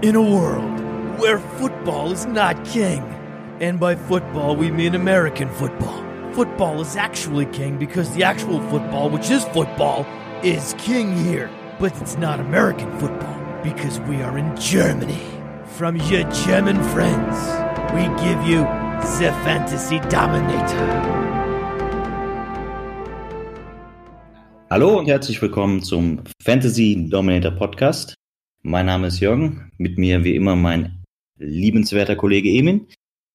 In a world where football is not king, and by football we mean American football, football is actually king because the actual football, which is football, is king here. But it's not American football because we are in Germany. From your German friends, we give you the Fantasy Dominator. Hallo und herzlich willkommen zum Fantasy Dominator Podcast. Mein Name ist Jürgen, mit mir wie immer mein liebenswerter Kollege Emin.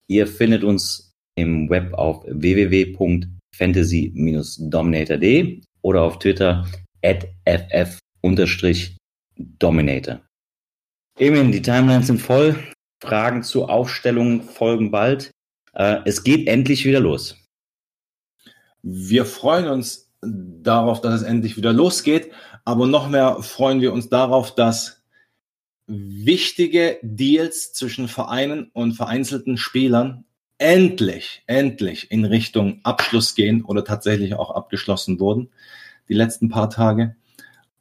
Ihr findet uns im Web auf www.fantasy-dominator.de oder auf Twitter at ff-dominator. Emin, die Timelines sind voll. Fragen zu Aufstellungen folgen bald. Äh, es geht endlich wieder los. Wir freuen uns darauf, dass es endlich wieder losgeht. Aber noch mehr freuen wir uns darauf, dass wichtige Deals zwischen Vereinen und vereinzelten Spielern endlich, endlich in Richtung Abschluss gehen oder tatsächlich auch abgeschlossen wurden, die letzten paar Tage.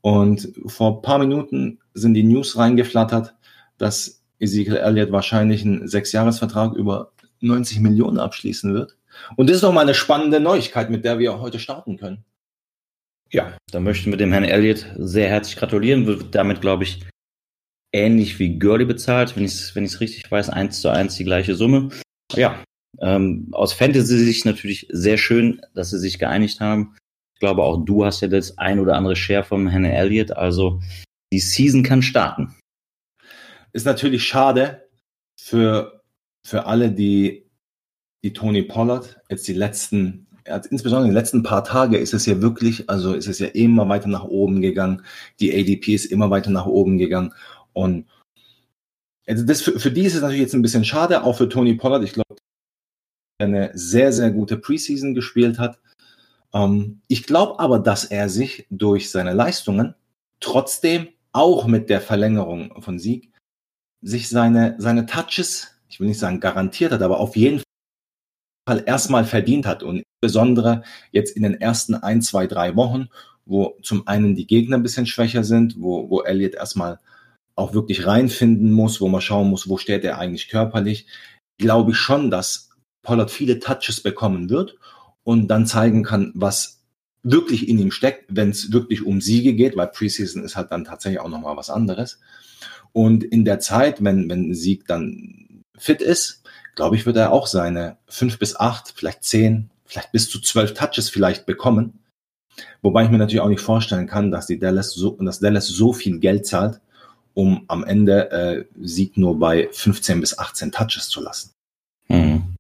Und vor paar Minuten sind die News reingeflattert, dass Ezekiel Elliott wahrscheinlich einen Sechsjahresvertrag über 90 Millionen abschließen wird. Und das ist doch mal eine spannende Neuigkeit, mit der wir heute starten können. Ja, da möchten wir dem Herrn Elliott sehr herzlich gratulieren. Wird damit, glaube ich, ähnlich wie Gurley bezahlt, wenn ich es wenn richtig weiß, eins zu eins die gleiche Summe. Ja, ähm, aus Fantasy-Sicht natürlich sehr schön, dass sie sich geeinigt haben. Ich glaube, auch du hast ja das ein oder andere Share vom Herrn Elliott. Also die Season kann starten. Ist natürlich schade für, für alle, die, die Tony Pollard jetzt die letzten insbesondere in den letzten paar Tage ist es ja wirklich, also ist es ja immer weiter nach oben gegangen. Die ADP ist immer weiter nach oben gegangen. Und also das für, für die ist es natürlich jetzt ein bisschen schade, auch für Tony Pollard. Ich glaube, eine sehr, sehr gute Preseason gespielt hat. Ähm, ich glaube aber, dass er sich durch seine Leistungen trotzdem auch mit der Verlängerung von Sieg sich seine, seine Touches, ich will nicht sagen garantiert hat, aber auf jeden Fall erstmal verdient hat. Und insbesondere jetzt in den ersten ein, zwei, drei Wochen, wo zum einen die Gegner ein bisschen schwächer sind, wo, wo Elliot erstmal auch wirklich reinfinden muss, wo man schauen muss, wo steht er eigentlich körperlich, glaube ich schon, dass Pollard viele Touches bekommen wird und dann zeigen kann, was wirklich in ihm steckt, wenn es wirklich um Siege geht, weil Preseason ist halt dann tatsächlich auch nochmal was anderes. Und in der Zeit, wenn, wenn Sieg dann fit ist, glaube ich, wird er auch seine fünf bis acht, vielleicht zehn, vielleicht bis zu zwölf Touches vielleicht bekommen. Wobei ich mir natürlich auch nicht vorstellen kann, dass die Dallas so, dass Dallas so viel Geld zahlt, um am Ende äh, Sieg nur bei 15 bis 18 Touches zu lassen. Mhm.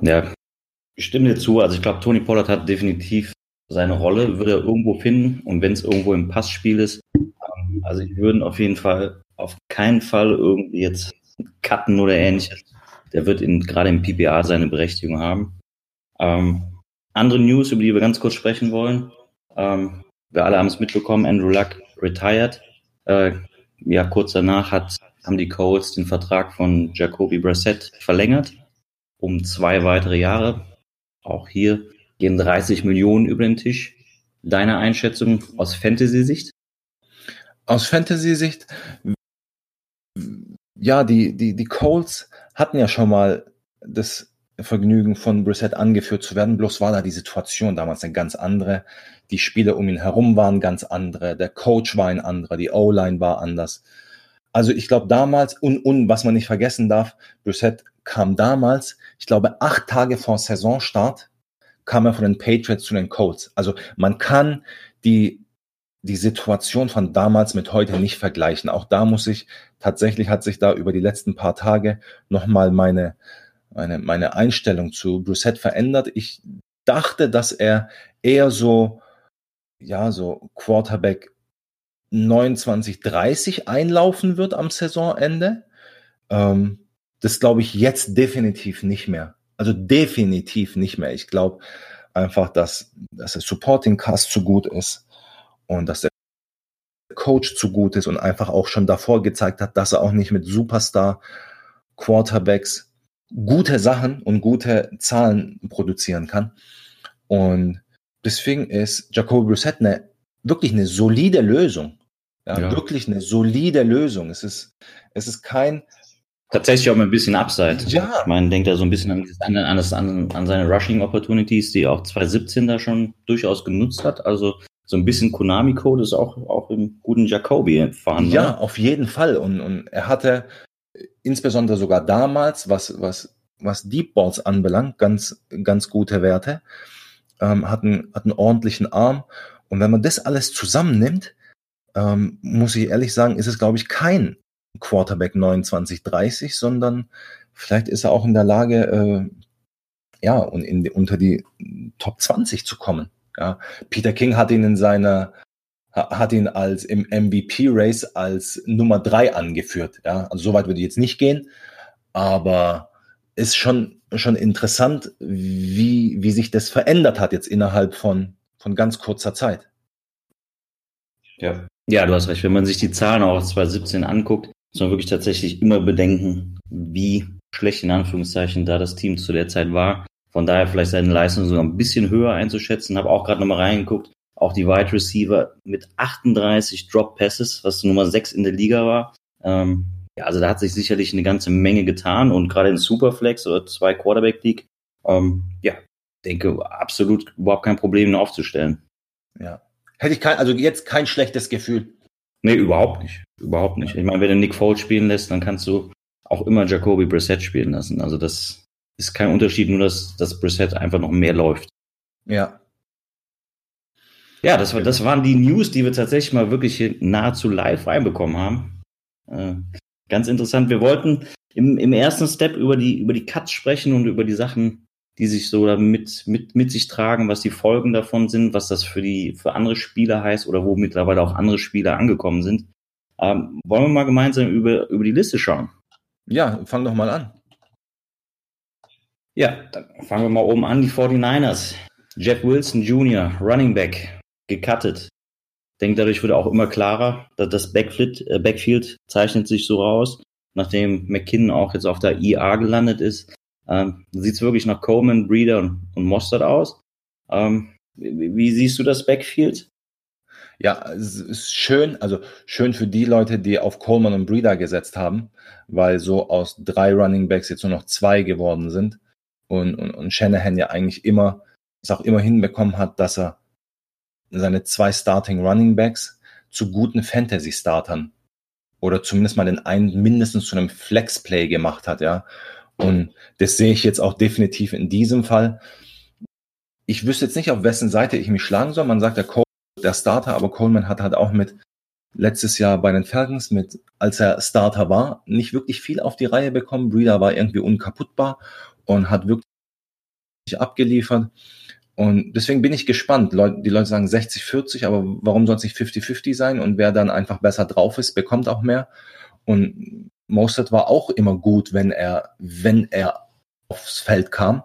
Ja, ich stimme dir zu. Also ich glaube, Tony Pollard hat definitiv seine Rolle, würde er irgendwo finden und wenn es irgendwo im Passspiel ist. Ähm, also ich würde auf jeden Fall auf keinen Fall irgendwie jetzt cutten oder ähnliches. Der wird in, gerade im PPA seine Berechtigung haben. Ähm, andere News, über die wir ganz kurz sprechen wollen. Ähm, wir alle haben es mitbekommen, Andrew Luck retired. Äh, ja, kurz danach hat, haben die Colts den Vertrag von Jacoby Brissett verlängert um zwei weitere Jahre. Auch hier gehen 30 Millionen über den Tisch. Deine Einschätzung aus Fantasy-Sicht? Aus Fantasy-Sicht, ja, die, die, die Colts hatten ja schon mal das Vergnügen von Brissett angeführt zu werden. Bloß war da die Situation damals eine ganz andere. Die Spieler um ihn herum waren ganz andere. Der Coach war ein anderer. Die O-Line war anders. Also ich glaube damals, und, und was man nicht vergessen darf, Brissett kam damals, ich glaube acht Tage vor Saisonstart, kam er von den Patriots zu den Colts. Also man kann die, die Situation von damals mit heute nicht vergleichen. Auch da muss ich, tatsächlich hat sich da über die letzten paar Tage nochmal meine, meine, meine Einstellung zu Brissett verändert. Ich dachte, dass er eher so, ja, so Quarterback 29, 30 einlaufen wird am Saisonende. Ähm, das glaube ich jetzt definitiv nicht mehr. Also definitiv nicht mehr. Ich glaube einfach, dass, dass der Supporting Cast zu gut ist und dass der Coach zu gut ist und einfach auch schon davor gezeigt hat, dass er auch nicht mit Superstar Quarterbacks gute Sachen und gute Zahlen produzieren kann. Und deswegen ist Jacoby Brissett eine, wirklich eine solide Lösung. Ja, ja, wirklich eine solide Lösung. Es ist, es ist kein. Tatsächlich auch mal ein bisschen Upside. Ja. Ich meine, denkt er so ein bisschen an, an, an, an seine Rushing Opportunities, die auch 2017 da schon durchaus genutzt hat. Also so ein bisschen Konami-Code ist auch, auch im guten Jacoby vorhanden. Ja, oder? auf jeden Fall. Und, und er hatte insbesondere sogar damals, was, was, was Deep Balls anbelangt, ganz, ganz gute Werte. Ähm, hat, einen, hat einen ordentlichen Arm. Und wenn man das alles zusammennimmt, ähm, muss ich ehrlich sagen, ist es, glaube ich, kein Quarterback 29-30, sondern vielleicht ist er auch in der Lage, äh, ja, und in, unter die Top 20 zu kommen. Ja, Peter King hat ihn in seiner hat ihn als im MVP-Race als Nummer drei angeführt. Ja, also so weit würde ich jetzt nicht gehen, aber ist schon, schon interessant, wie, wie sich das verändert hat jetzt innerhalb von, von ganz kurzer Zeit. Ja. ja, du hast recht. Wenn man sich die Zahlen auch 2017 anguckt, muss man wirklich tatsächlich immer bedenken, wie schlecht in Anführungszeichen da das Team zu der Zeit war. Von daher vielleicht seine Leistung sogar ein bisschen höher einzuschätzen. Habe auch gerade nochmal reingeguckt. Auch die Wide Receiver mit 38 Drop Passes, was Nummer 6 in der Liga war. Ähm, ja, also da hat sich sicherlich eine ganze Menge getan und gerade in Superflex oder zwei Quarterback League, ähm, ja, denke absolut überhaupt kein Problem, ihn aufzustellen. Ja. Hätte ich kein, also jetzt kein schlechtes Gefühl. Nee, überhaupt nicht. Überhaupt nicht. Ich meine, wenn du Nick Foles spielen lässt, dann kannst du auch immer Jacoby Brissett spielen lassen. Also das ist kein Unterschied, nur dass das Brissett einfach noch mehr läuft. Ja. Ja, das, war, das waren die News, die wir tatsächlich mal wirklich nahezu live reinbekommen haben. Äh, ganz interessant. Wir wollten im, im ersten Step über die, über die Cuts sprechen und über die Sachen, die sich so mit, mit, mit sich tragen, was die Folgen davon sind, was das für die, für andere Spieler heißt oder wo mittlerweile auch andere Spieler angekommen sind. Ähm, wollen wir mal gemeinsam über, über die Liste schauen? Ja, fang doch mal an. Ja, dann fangen wir mal oben an. Die 49ers. Jeff Wilson Jr., Running Back, gecuttet. Denke, dadurch wird auch immer klarer, dass das Backfield, äh, Backfield zeichnet sich so raus. Nachdem McKinnon auch jetzt auf der IA gelandet ist, ähm, sieht es wirklich nach Coleman, Breeder und, und Mostert aus. Ähm, wie, wie, siehst du das Backfield? Ja, es ist schön, also schön für die Leute, die auf Coleman und Breeder gesetzt haben, weil so aus drei Running Backs jetzt nur noch zwei geworden sind und, und, und Shanahan ja eigentlich immer, es auch immer hinbekommen hat, dass er seine zwei Starting Running Backs zu guten Fantasy-Startern oder zumindest mal den einen mindestens zu einem Flex-Play gemacht hat, ja. Und das sehe ich jetzt auch definitiv in diesem Fall. Ich wüsste jetzt nicht, auf wessen Seite ich mich schlagen soll. Man sagt, der Cole, der Starter, aber Coleman hat halt auch mit letztes Jahr bei den Falcons mit, als er Starter war, nicht wirklich viel auf die Reihe bekommen. Breeder war irgendwie unkaputtbar und hat wirklich abgeliefert. Und deswegen bin ich gespannt. die Leute sagen 60-40, aber warum soll es nicht 50-50 sein? Und wer dann einfach besser drauf ist, bekommt auch mehr. Und Mostert war auch immer gut, wenn er, wenn er aufs Feld kam.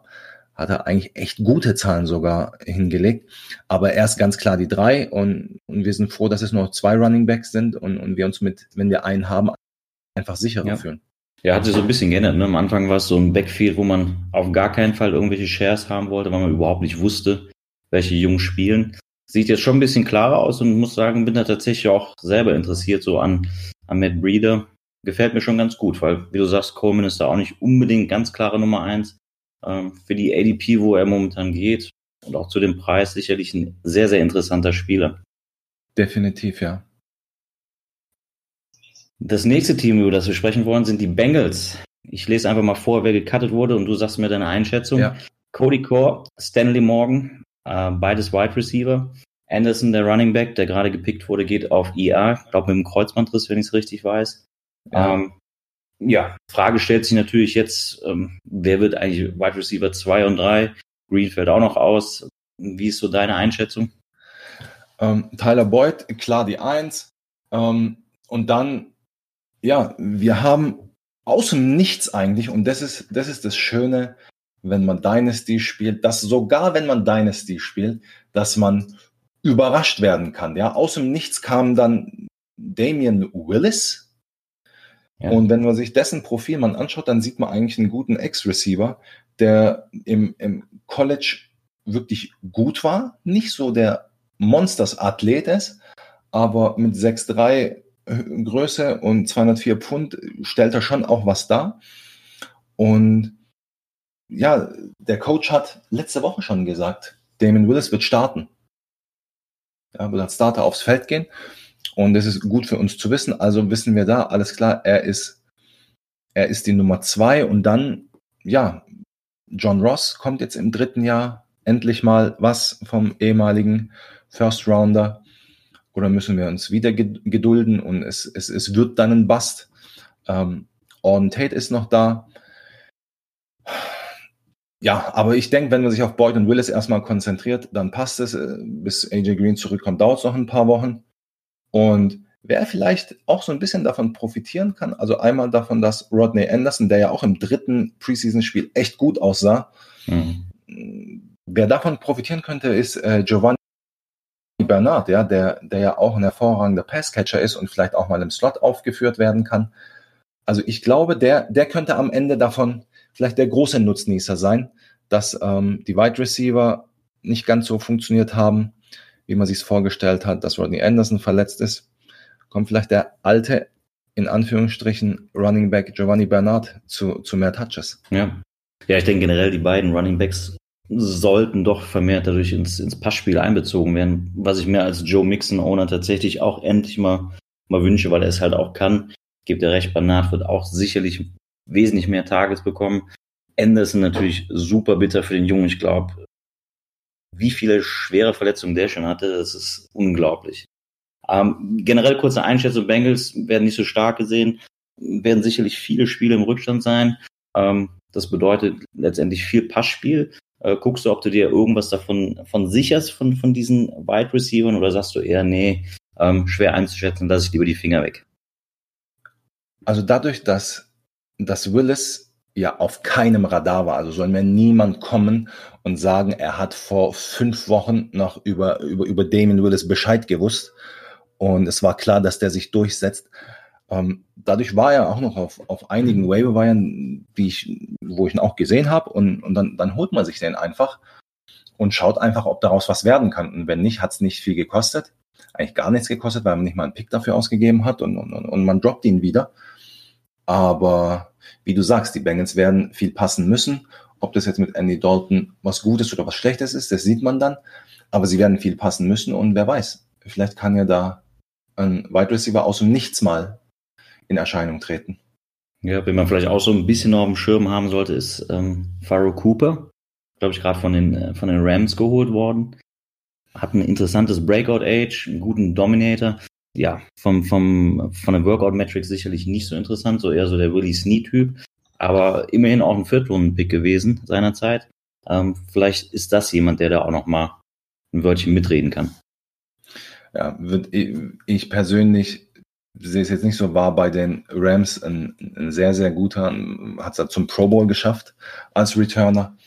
Hat er eigentlich echt gute Zahlen sogar hingelegt. Aber er ist ganz klar die drei und, und wir sind froh, dass es nur zwei Running Backs sind und, und wir uns mit, wenn wir einen haben, einfach sicherer ja. fühlen. Ja, hat sich so ein bisschen geändert. Ne? Am Anfang war es so ein Backfield, wo man auf gar keinen Fall irgendwelche Shares haben wollte, weil man überhaupt nicht wusste, welche Jungs spielen. Sieht jetzt schon ein bisschen klarer aus und muss sagen, bin da tatsächlich auch selber interessiert so an, an Matt Breeder. Gefällt mir schon ganz gut, weil, wie du sagst, Coleman ist da auch nicht unbedingt ganz klare Nummer eins. Ähm, für die ADP, wo er momentan geht und auch zu dem Preis sicherlich ein sehr, sehr interessanter Spieler. Definitiv, ja. Das nächste Team, über das wir sprechen wollen, sind die Bengals. Ich lese einfach mal vor, wer gecuttet wurde und du sagst mir deine Einschätzung. Ja. Cody Core, Stanley Morgan, äh, beides Wide Receiver. Anderson, der Running Back, der gerade gepickt wurde, geht auf IA, ich glaube mit dem Kreuzbandriss, wenn ich es richtig weiß. Ja. Ähm, ja, Frage stellt sich natürlich jetzt, ähm, wer wird eigentlich Wide Receiver 2 und 3? Green fällt auch noch aus. Wie ist so deine Einschätzung? Ähm, Tyler Boyd, klar die 1. Ähm, und dann ja, wir haben aus dem Nichts eigentlich, und das ist, das ist das Schöne, wenn man Dynasty spielt, dass sogar wenn man Dynasty spielt, dass man überrascht werden kann. Ja, aus dem Nichts kam dann Damian Willis. Ja. Und wenn man sich dessen Profil mal anschaut, dann sieht man eigentlich einen guten Ex-Receiver, der im, im College wirklich gut war, nicht so der Monsters-Athlet ist, aber mit 6'3 Größe und 204 Pfund stellt er schon auch was dar. Und ja, der Coach hat letzte Woche schon gesagt, Damon Willis wird starten. Er wird als Starter aufs Feld gehen. Und das ist gut für uns zu wissen. Also wissen wir da, alles klar, er ist, er ist die Nummer zwei. Und dann, ja, John Ross kommt jetzt im dritten Jahr endlich mal was vom ehemaligen First Rounder. Oder müssen wir uns wieder gedulden und es, es, es wird dann ein Bust. Ähm, Orden Tate ist noch da. Ja, aber ich denke, wenn man sich auf Boyd und Willis erstmal konzentriert, dann passt es. Äh, bis AJ Green zurückkommt, dauert es noch ein paar Wochen. Und wer vielleicht auch so ein bisschen davon profitieren kann, also einmal davon, dass Rodney Anderson, der ja auch im dritten Preseason-Spiel echt gut aussah, mhm. wer davon profitieren könnte, ist äh, Giovanni Bernard, ja, der, der ja auch ein hervorragender Passcatcher ist und vielleicht auch mal im Slot aufgeführt werden kann. Also ich glaube, der, der könnte am Ende davon vielleicht der große Nutznießer sein, dass ähm, die Wide Receiver nicht ganz so funktioniert haben, wie man sich es vorgestellt hat, dass Rodney Anderson verletzt ist. Kommt vielleicht der alte, in Anführungsstrichen, Running Back Giovanni Bernard zu, zu mehr Touches. Ja. Ja, ich denke generell, die beiden Running Backs sollten doch vermehrt dadurch ins, ins Passspiel einbezogen werden, was ich mir als Joe Mixon-Owner tatsächlich auch endlich mal, mal wünsche, weil er es halt auch kann. Gebt ihr recht, Bernard wird auch sicherlich wesentlich mehr Tages bekommen. Anderson natürlich super bitter für den Jungen. Ich glaube, wie viele schwere Verletzungen der schon hatte, das ist unglaublich. Ähm, generell kurze Einschätzung, Bengals werden nicht so stark gesehen, werden sicherlich viele Spiele im Rückstand sein. Ähm, das bedeutet letztendlich viel Passspiel. Äh, guckst du, ob du dir irgendwas davon von sicherst von, von diesen Wide Receivers oder sagst du eher, nee, ähm, schwer einzuschätzen, lasse ich lieber die Finger weg? Also dadurch, dass, dass Willis ja auf keinem Radar war, also soll mir niemand kommen und sagen, er hat vor fünf Wochen noch über, über, über Damon Willis Bescheid gewusst und es war klar, dass der sich durchsetzt. Ähm, dadurch war er auch noch auf, auf einigen mhm. Waiver-Weihern, die ich, wo ich ihn auch gesehen habe, und, und dann, dann holt man sich den einfach und schaut einfach, ob daraus was werden kann. Und wenn nicht, hat es nicht viel gekostet. Eigentlich gar nichts gekostet, weil man nicht mal einen Pick dafür ausgegeben hat und, und, und man droppt ihn wieder. Aber wie du sagst, die Bengals werden viel passen müssen. Ob das jetzt mit Andy Dalton was Gutes oder was Schlechtes ist, das sieht man dann. Aber sie werden viel passen müssen und wer weiß, vielleicht kann ja da ein Wide Receiver aus dem Nichts mal in Erscheinung treten. Ja, wenn man vielleicht auch so ein bisschen auf dem Schirm haben sollte, ist ähm, Pharaoh Cooper, glaube ich, gerade von den, äh, von den Rams geholt worden. Hat ein interessantes Breakout-Age, einen guten Dominator. Ja, vom, vom, von der Workout-Metric sicherlich nicht so interessant, so eher so der Willie Snee-Typ. Aber immerhin auch ein Viertrunden-Pick gewesen seinerzeit. Ähm, vielleicht ist das jemand, der da auch noch mal ein Wörtchen mitreden kann. Ja, ich persönlich sehe es jetzt nicht so, war bei den Rams ein, ein sehr, sehr guter, hat es zum Pro Bowl geschafft als Returner.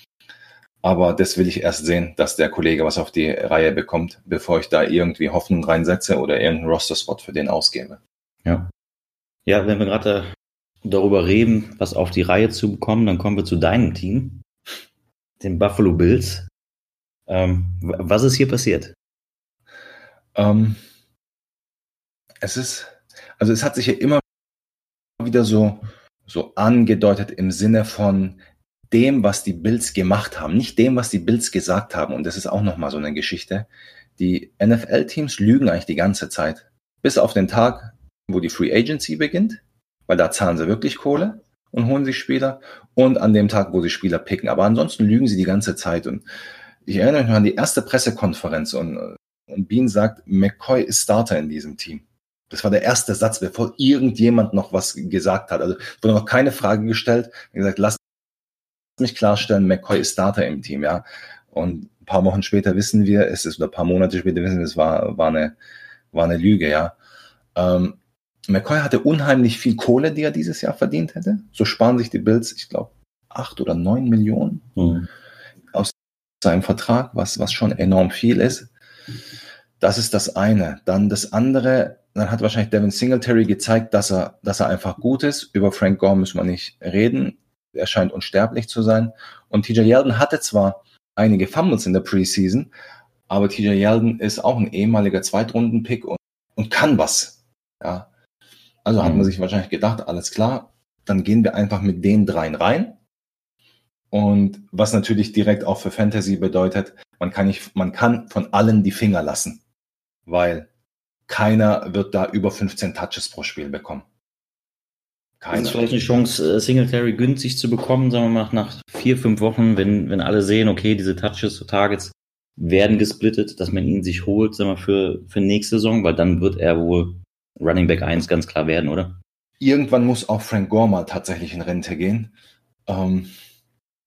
Aber das will ich erst sehen, dass der Kollege was auf die Reihe bekommt, bevor ich da irgendwie Hoffnung reinsetze oder irgendeinen Roster-Spot für den ausgebe. Ja. Ja, wenn wir gerade darüber reden, was auf die Reihe zu bekommen, dann kommen wir zu deinem Team, den Buffalo Bills. Ähm, was ist hier passiert? Ähm, es ist, also es hat sich ja immer wieder so, so angedeutet im Sinne von dem, was die Bills gemacht haben, nicht dem, was die Bills gesagt haben. Und das ist auch nochmal so eine Geschichte. Die NFL-Teams lügen eigentlich die ganze Zeit. Bis auf den Tag, wo die Free Agency beginnt, weil da zahlen sie wirklich Kohle und holen sich Spieler. Und an dem Tag, wo sie Spieler picken. Aber ansonsten lügen sie die ganze Zeit. Und ich erinnere mich an die erste Pressekonferenz und und Bean sagt, McCoy ist Starter in diesem Team. Das war der erste Satz, bevor irgendjemand noch was gesagt hat. Also wurde noch keine Frage gestellt. Er gesagt, lass mich klarstellen, McCoy ist Starter im Team, ja. Und ein paar Wochen später wissen wir, es ist, oder ein paar Monate später wissen wir, es war, war eine, war eine Lüge, ja. Ähm, McCoy hatte unheimlich viel Kohle, die er dieses Jahr verdient hätte. So sparen sich die Bills, ich glaube, acht oder neun Millionen mhm. aus seinem Vertrag, was, was schon enorm viel ist. Das ist das eine. Dann das andere, dann hat wahrscheinlich Devin Singletary gezeigt, dass er, dass er einfach gut ist. Über Frank Gore müssen wir nicht reden. Er scheint unsterblich zu sein. Und TJ Yeldon hatte zwar einige Fumbles in der Preseason, aber TJ Yeldon ist auch ein ehemaliger Zweitrunden-Pick und und kann was. Ja. Also mhm. hat man mhm. sich wahrscheinlich gedacht, alles klar, dann gehen wir einfach mit den dreien rein. Und was natürlich direkt auch für Fantasy bedeutet, man kann nicht, man kann von allen die Finger lassen, weil keiner wird da über 15 Touches pro Spiel bekommen. Keiner. Das ist vielleicht eine Chance, äh, Singletary günstig zu bekommen, sagen wir mal, nach vier, fünf Wochen, wenn, wenn alle sehen, okay, diese Touches, Targets werden gesplittet, dass man ihn sich holt, sagen wir, für, für nächste Saison, weil dann wird er wohl Running Back 1 ganz klar werden, oder? Irgendwann muss auch Frank Gore mal tatsächlich in Rente gehen. Ähm,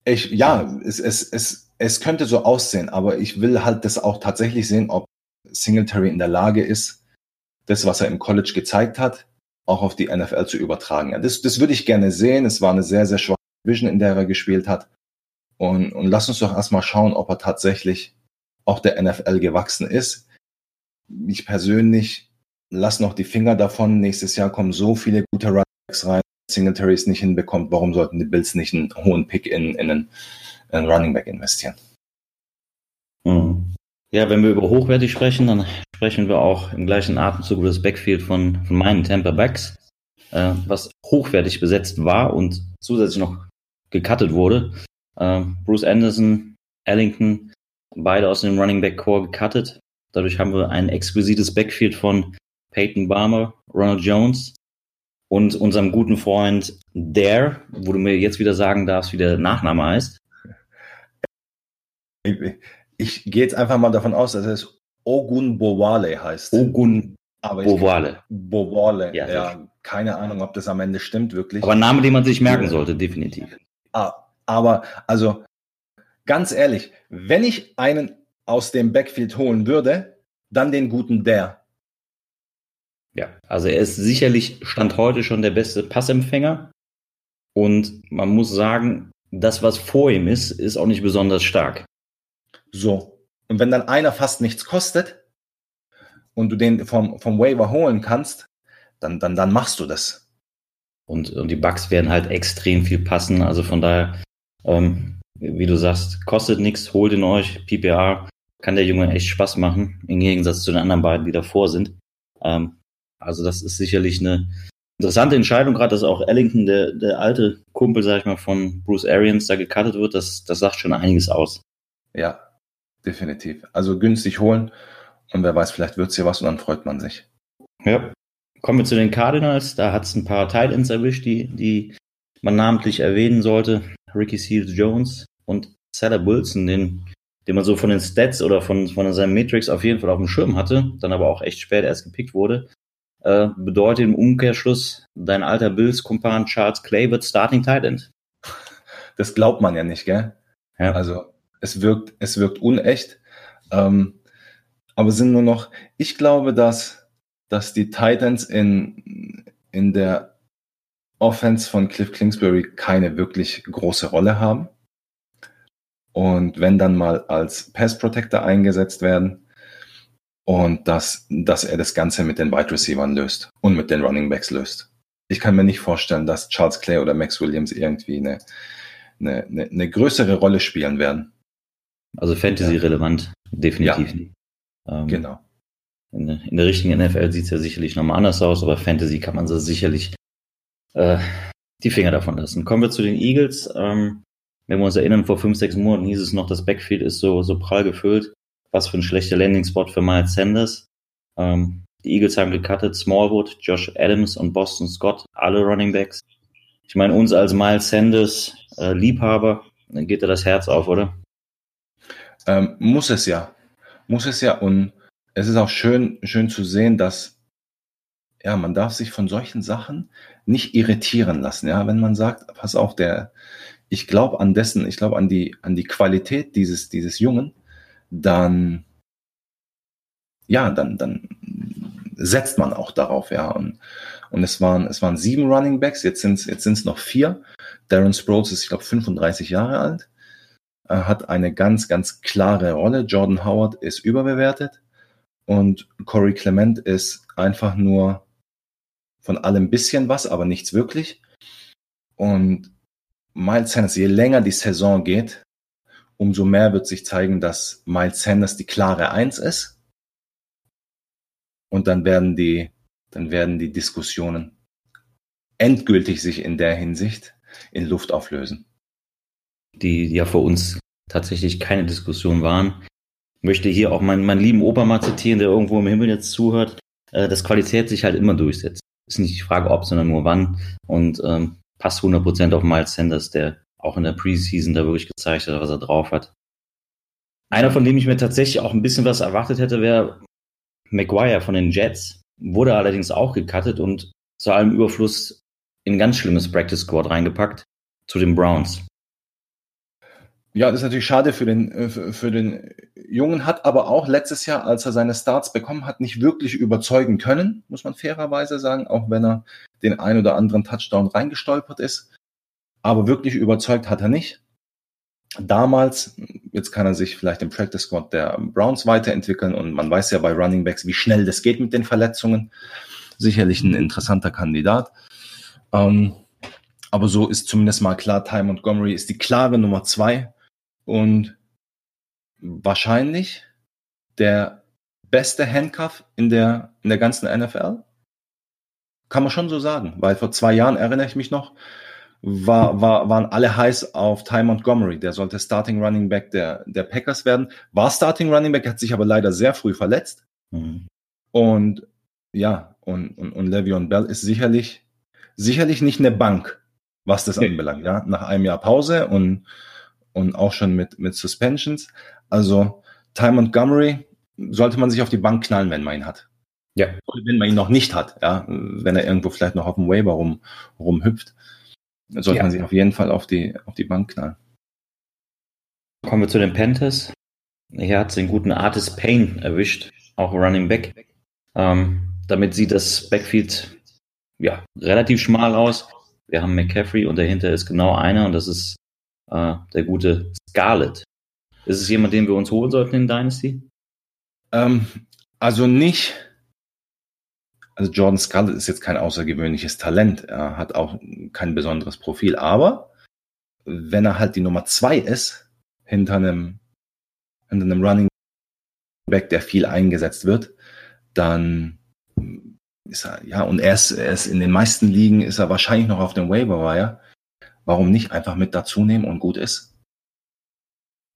ich, ja, es, es, es, es könnte so aussehen, aber ich will halt das auch tatsächlich sehen, ob Singletary in der Lage ist, das, was er im College gezeigt hat, auch auf die NFL zu übertragen. Ja, das, das würde ich gerne sehen. Es war eine sehr, sehr schwache Vision, in der er gespielt hat. Und, und lass uns doch erstmal schauen, ob er tatsächlich auch der NFL gewachsen ist. Ich persönlich lasse noch die Finger davon. Nächstes Jahr kommen so viele gute Runningbacks rein. Singletary es nicht hinbekommt. Warum sollten die Bills nicht einen hohen Pick in, in einen, in einen Running Back investieren? Mhm. Ja, wenn wir über hochwertig sprechen, dann sprechen wir auch im gleichen Atemzug über das Backfield von, von meinen Tampa Backs, äh, was hochwertig besetzt war und zusätzlich noch gecuttet wurde. Äh, Bruce Anderson, Ellington, beide aus dem Running Back Core gecuttet. Dadurch haben wir ein exquisites Backfield von Peyton Barmer, Ronald Jones und unserem guten Freund Dare, wo du mir jetzt wieder sagen darfst, wie der Nachname heißt. Ich gehe jetzt einfach mal davon aus, dass es Ogun Bowale heißt. Ogun aber Bowale. Bowale, ja, ja. Keine Ahnung, ob das am Ende stimmt, wirklich. Aber ein Name, den man sich merken sollte, definitiv. Ah, aber, also, ganz ehrlich, wenn ich einen aus dem Backfield holen würde, dann den guten Der. Ja, also er ist sicherlich Stand heute schon der beste Passempfänger. Und man muss sagen, das, was vor ihm ist, ist auch nicht besonders stark. So. Und wenn dann einer fast nichts kostet und du den vom, vom Waiver holen kannst, dann, dann, dann machst du das. Und, und die Bugs werden halt extrem viel passen. Also von daher, ähm, wie du sagst, kostet nichts, holt ihn euch. PPR kann der Junge echt Spaß machen, im Gegensatz zu den anderen beiden, die davor sind. Ähm, also das ist sicherlich eine interessante Entscheidung, gerade dass auch Ellington, der, der alte Kumpel, sag ich mal, von Bruce Arians da gecuttet wird, das, das sagt schon einiges aus. Ja, definitiv. Also günstig holen und wer weiß, vielleicht wird es hier was und dann freut man sich. Ja. Kommen wir zu den Cardinals. Da hat es ein paar Titans erwischt, die, die man namentlich erwähnen sollte. Ricky Seals Jones und Salah Wilson, den, den man so von den Stats oder von, von seinen Matrix auf jeden Fall auf dem Schirm hatte, dann aber auch echt spät erst gepickt wurde. Äh, bedeutet im Umkehrschluss, dein alter Bills-Kumpan Charles Clay wird Starting Tight Das glaubt man ja nicht, gell? Ja. Also es wirkt, es wirkt unecht. Ähm, aber sind nur noch, ich glaube, dass, dass die Titans in, in der Offense von Cliff Kingsbury keine wirklich große Rolle haben. Und wenn dann mal als Pass Protector eingesetzt werden und dass, dass er das Ganze mit den Wide Receivers löst und mit den Running Backs löst. Ich kann mir nicht vorstellen, dass Charles Clay oder Max Williams irgendwie eine, eine, eine, eine größere Rolle spielen werden. Also Fantasy-relevant, definitiv nicht. Ähm, genau. In, in, der richtigen NFL sieht es ja sicherlich nochmal anders aus, aber Fantasy kann man so sicherlich äh, die Finger davon lassen. Kommen wir zu den Eagles. Ähm, wenn wir uns erinnern, vor fünf, sechs Monaten hieß es noch, das Backfield ist so, so prall gefüllt. Was für ein schlechter Landing-Spot für Miles Sanders. Ähm, die Eagles haben gecuttet, Smallwood, Josh Adams und Boston Scott, alle Running Backs. Ich meine, uns als Miles Sanders äh, Liebhaber, dann geht da das Herz auf, oder? Ähm, muss es ja. Muss es ja. Und es ist auch schön, schön zu sehen, dass ja, man darf sich von solchen Sachen nicht irritieren lassen. Ja, wenn man sagt, pass auf, der, ich glaube an dessen, ich glaube an die, an die Qualität dieses, dieses Jungen, dann, ja, dann, dann setzt man auch darauf, ja. Und, und es waren, es waren sieben Running Backs, jetzt sind es jetzt sind's noch vier. Darren Sproles ist, ich glaube, 35 Jahre alt hat eine ganz, ganz klare Rolle. Jordan Howard ist überbewertet und Corey Clement ist einfach nur von allem bisschen was, aber nichts wirklich. Und Miles Sanders, je länger die Saison geht, umso mehr wird sich zeigen, dass Miles Sanders die klare Eins ist. und dann werden die, dann werden die Diskussionen endgültig sich in der Hinsicht in Luft auflösen. Die ja für uns tatsächlich keine Diskussion waren. Möchte hier auch meinen, meinen lieben Opa mal zitieren, der irgendwo im Himmel jetzt zuhört, äh, dass Qualität sich halt immer durchsetzt. Ist nicht die Frage ob, sondern nur wann. Und ähm, passt 100% auf Miles Sanders, der auch in der Preseason da wirklich gezeigt hat, was er drauf hat. Einer, von dem ich mir tatsächlich auch ein bisschen was erwartet hätte, wäre Maguire von den Jets. Wurde allerdings auch gecuttet und zu allem Überfluss in ein ganz schlimmes Practice Squad reingepackt zu den Browns. Ja, das ist natürlich schade für den, äh, für den Jungen, hat aber auch letztes Jahr, als er seine Starts bekommen hat, nicht wirklich überzeugen können, muss man fairerweise sagen, auch wenn er den ein oder anderen Touchdown reingestolpert ist. Aber wirklich überzeugt hat er nicht. Damals, jetzt kann er sich vielleicht im Practice Squad der Browns weiterentwickeln und man weiß ja bei Running Backs, wie schnell das geht mit den Verletzungen. Sicherlich ein interessanter Kandidat. Ähm, aber so ist zumindest mal klar, Ty Montgomery ist die klare Nummer zwei und wahrscheinlich der beste Handcuff in der, in der ganzen NFL. Kann man schon so sagen, weil vor zwei Jahren erinnere ich mich noch, war, war, waren alle heiß auf Ty Montgomery. Der sollte Starting Running Back der, der Packers werden. War Starting Running Back, hat sich aber leider sehr früh verletzt. Mhm. Und ja, und, und, und Le'Veon Bell ist sicherlich, sicherlich nicht eine Bank, was das okay. anbelangt. Ja, nach einem Jahr Pause und und auch schon mit, mit Suspensions. Also Ty Montgomery sollte man sich auf die Bank knallen, wenn man ihn hat. Ja. Oder wenn man ihn noch nicht hat, ja, wenn er irgendwo vielleicht noch auf dem Waiver rum, rumhüpft, sollte ja. man sich auf jeden Fall auf die, auf die Bank knallen. Kommen wir zu den Panthers. Hier hat es den guten Artist Payne erwischt, auch Running Back. Ähm, damit sieht das Backfield ja, relativ schmal aus. Wir haben McCaffrey und dahinter ist genau einer und das ist äh, der gute Scarlett. Ist es jemand, den wir uns holen sollten in Dynasty? Ähm, also nicht. Also Jordan Scarlett ist jetzt kein außergewöhnliches Talent. Er hat auch kein besonderes Profil. Aber wenn er halt die Nummer zwei ist, hinter einem, hinter einem Running Back, der viel eingesetzt wird, dann ist er, ja, und er ist, er ist in den meisten Ligen ist er wahrscheinlich noch auf dem Waiver Wire warum nicht einfach mit dazu nehmen und gut ist?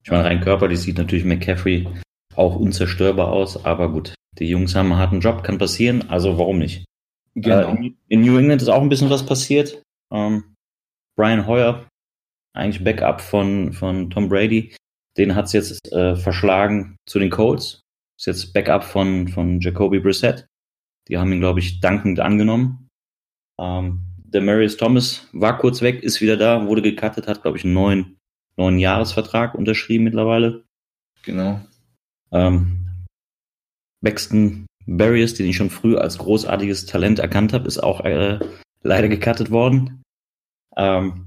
Ich meine, rein körperlich sieht natürlich McCaffrey auch unzerstörbar aus, aber gut, die Jungs haben einen harten Job, kann passieren, also warum nicht? Genau. Äh, in New England ist auch ein bisschen was passiert. Ähm, Brian Hoyer, eigentlich Backup von, von Tom Brady, den hat es jetzt äh, verschlagen zu den Colts. Ist jetzt Backup von, von Jacoby Brissett. Die haben ihn, glaube ich, dankend angenommen. Ähm, der Marius Thomas war kurz weg, ist wieder da, wurde gecuttet, hat, glaube ich, einen neuen, neuen Jahresvertrag unterschrieben mittlerweile. Genau. Ähm, Baxton Barriers, den ich schon früh als großartiges Talent erkannt habe, ist auch äh, leider gecuttet worden. Ähm,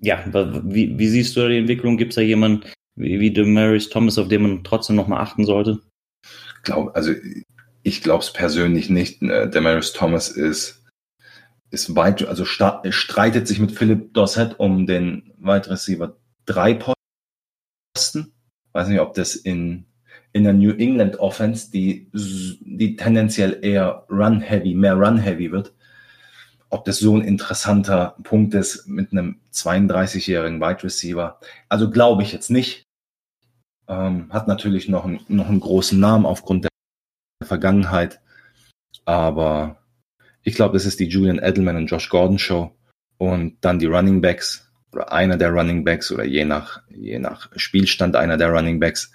ja, wie, wie siehst du die Entwicklung? Gibt es da jemanden wie, wie Demarius Thomas, auf den man trotzdem nochmal achten sollte? Glaub, also ich glaube es persönlich nicht. Äh, Demarius Thomas ist ist weit, also streitet sich mit Philipp Dossett um den Wide Receiver 3 Posten. Weiß nicht, ob das in, in der New England Offense, die, die tendenziell eher run-heavy, mehr run-heavy wird, ob das so ein interessanter Punkt ist mit einem 32-jährigen Wide Receiver. Also glaube ich jetzt nicht. Ähm, hat natürlich noch, ein, noch einen großen Namen aufgrund der Vergangenheit. Aber ich glaube, das ist die Julian Edelman und Josh Gordon Show und dann die Running Backs oder einer der Running Backs oder je nach, je nach Spielstand einer der Running Backs.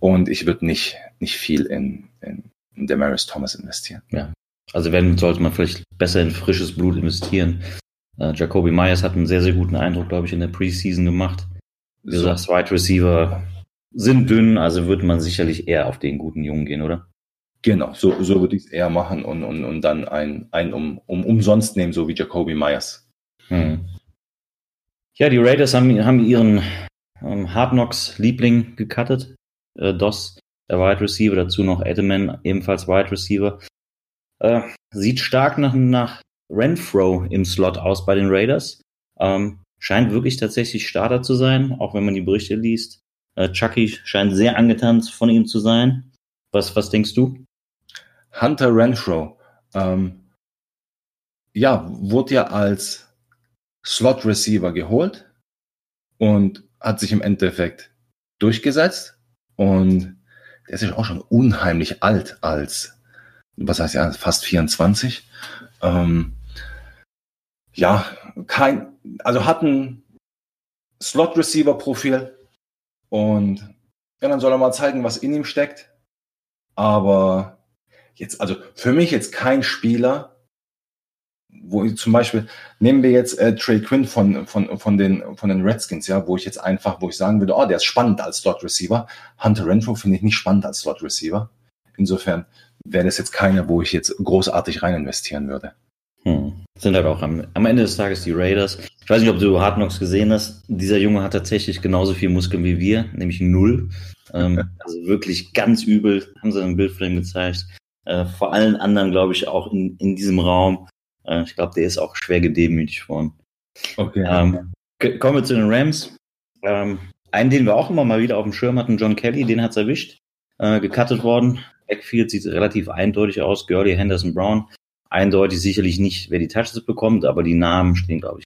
Und ich würde nicht, nicht viel in, in, in Demaris Thomas investieren. Ja. Also wenn, sollte man vielleicht besser in frisches Blut investieren. Uh, Jacoby Myers hat einen sehr, sehr guten Eindruck, glaube ich, in der Preseason gemacht. Wie du so. sagst, Wide Receiver sind dünn, also würde man sicherlich eher auf den guten Jungen gehen, oder? Genau, so, so würde ich es eher machen und, und, und dann einen, einen um, um, umsonst nehmen, so wie Jacoby Myers. Hm. Ja, die Raiders haben, haben ihren ähm, Hard Knocks Liebling gecuttet. Äh, Doss, der Wide Receiver, dazu noch Edelman, ebenfalls Wide Receiver. Äh, sieht stark nach, nach Renfro im Slot aus bei den Raiders. Ähm, scheint wirklich tatsächlich Starter zu sein, auch wenn man die Berichte liest. Äh, Chucky scheint sehr angetan von ihm zu sein. Was, was denkst du? Hunter Renfro, ähm, ja, wurde ja als Slot Receiver geholt und hat sich im Endeffekt durchgesetzt und der ist ja auch schon unheimlich alt als, was heißt ja, fast 24. Ähm, ja, kein, also hat ein Slot Receiver Profil und ja, dann soll er mal zeigen, was in ihm steckt. Aber jetzt, also für mich jetzt kein Spieler, wo ich zum Beispiel, nehmen wir jetzt äh, Trey Quinn von, von, von, den, von den Redskins, ja, wo ich jetzt einfach, wo ich sagen würde, oh, der ist spannend als Slot Receiver. Hunter Renfro finde ich nicht spannend als Slot Receiver. Insofern wäre das jetzt keiner, wo ich jetzt großartig rein investieren würde. Hm. Sind halt auch am, am Ende des Tages die Raiders. Ich weiß nicht, ob du Hard Knocks gesehen hast. Dieser Junge hat tatsächlich genauso viel Muskeln wie wir, nämlich null. Ähm, also wirklich ganz übel. Haben sie ein Bild von ihm gezeigt. Äh, vor allen anderen, glaube ich, auch in, in diesem Raum. Äh, ich glaube, der ist auch schwer gedemütigt worden. Okay. Ähm, kommen wir zu den Rams. Ähm, einen, den wir auch immer mal wieder auf dem Schirm hatten, John Kelly, den hat's erwischt. Äh, gecuttet worden. Backfield sieht relativ eindeutig aus. Gurley, Henderson, Brown. Eindeutig sicherlich nicht, wer die Touches bekommt, aber die Namen stehen, glaube ich,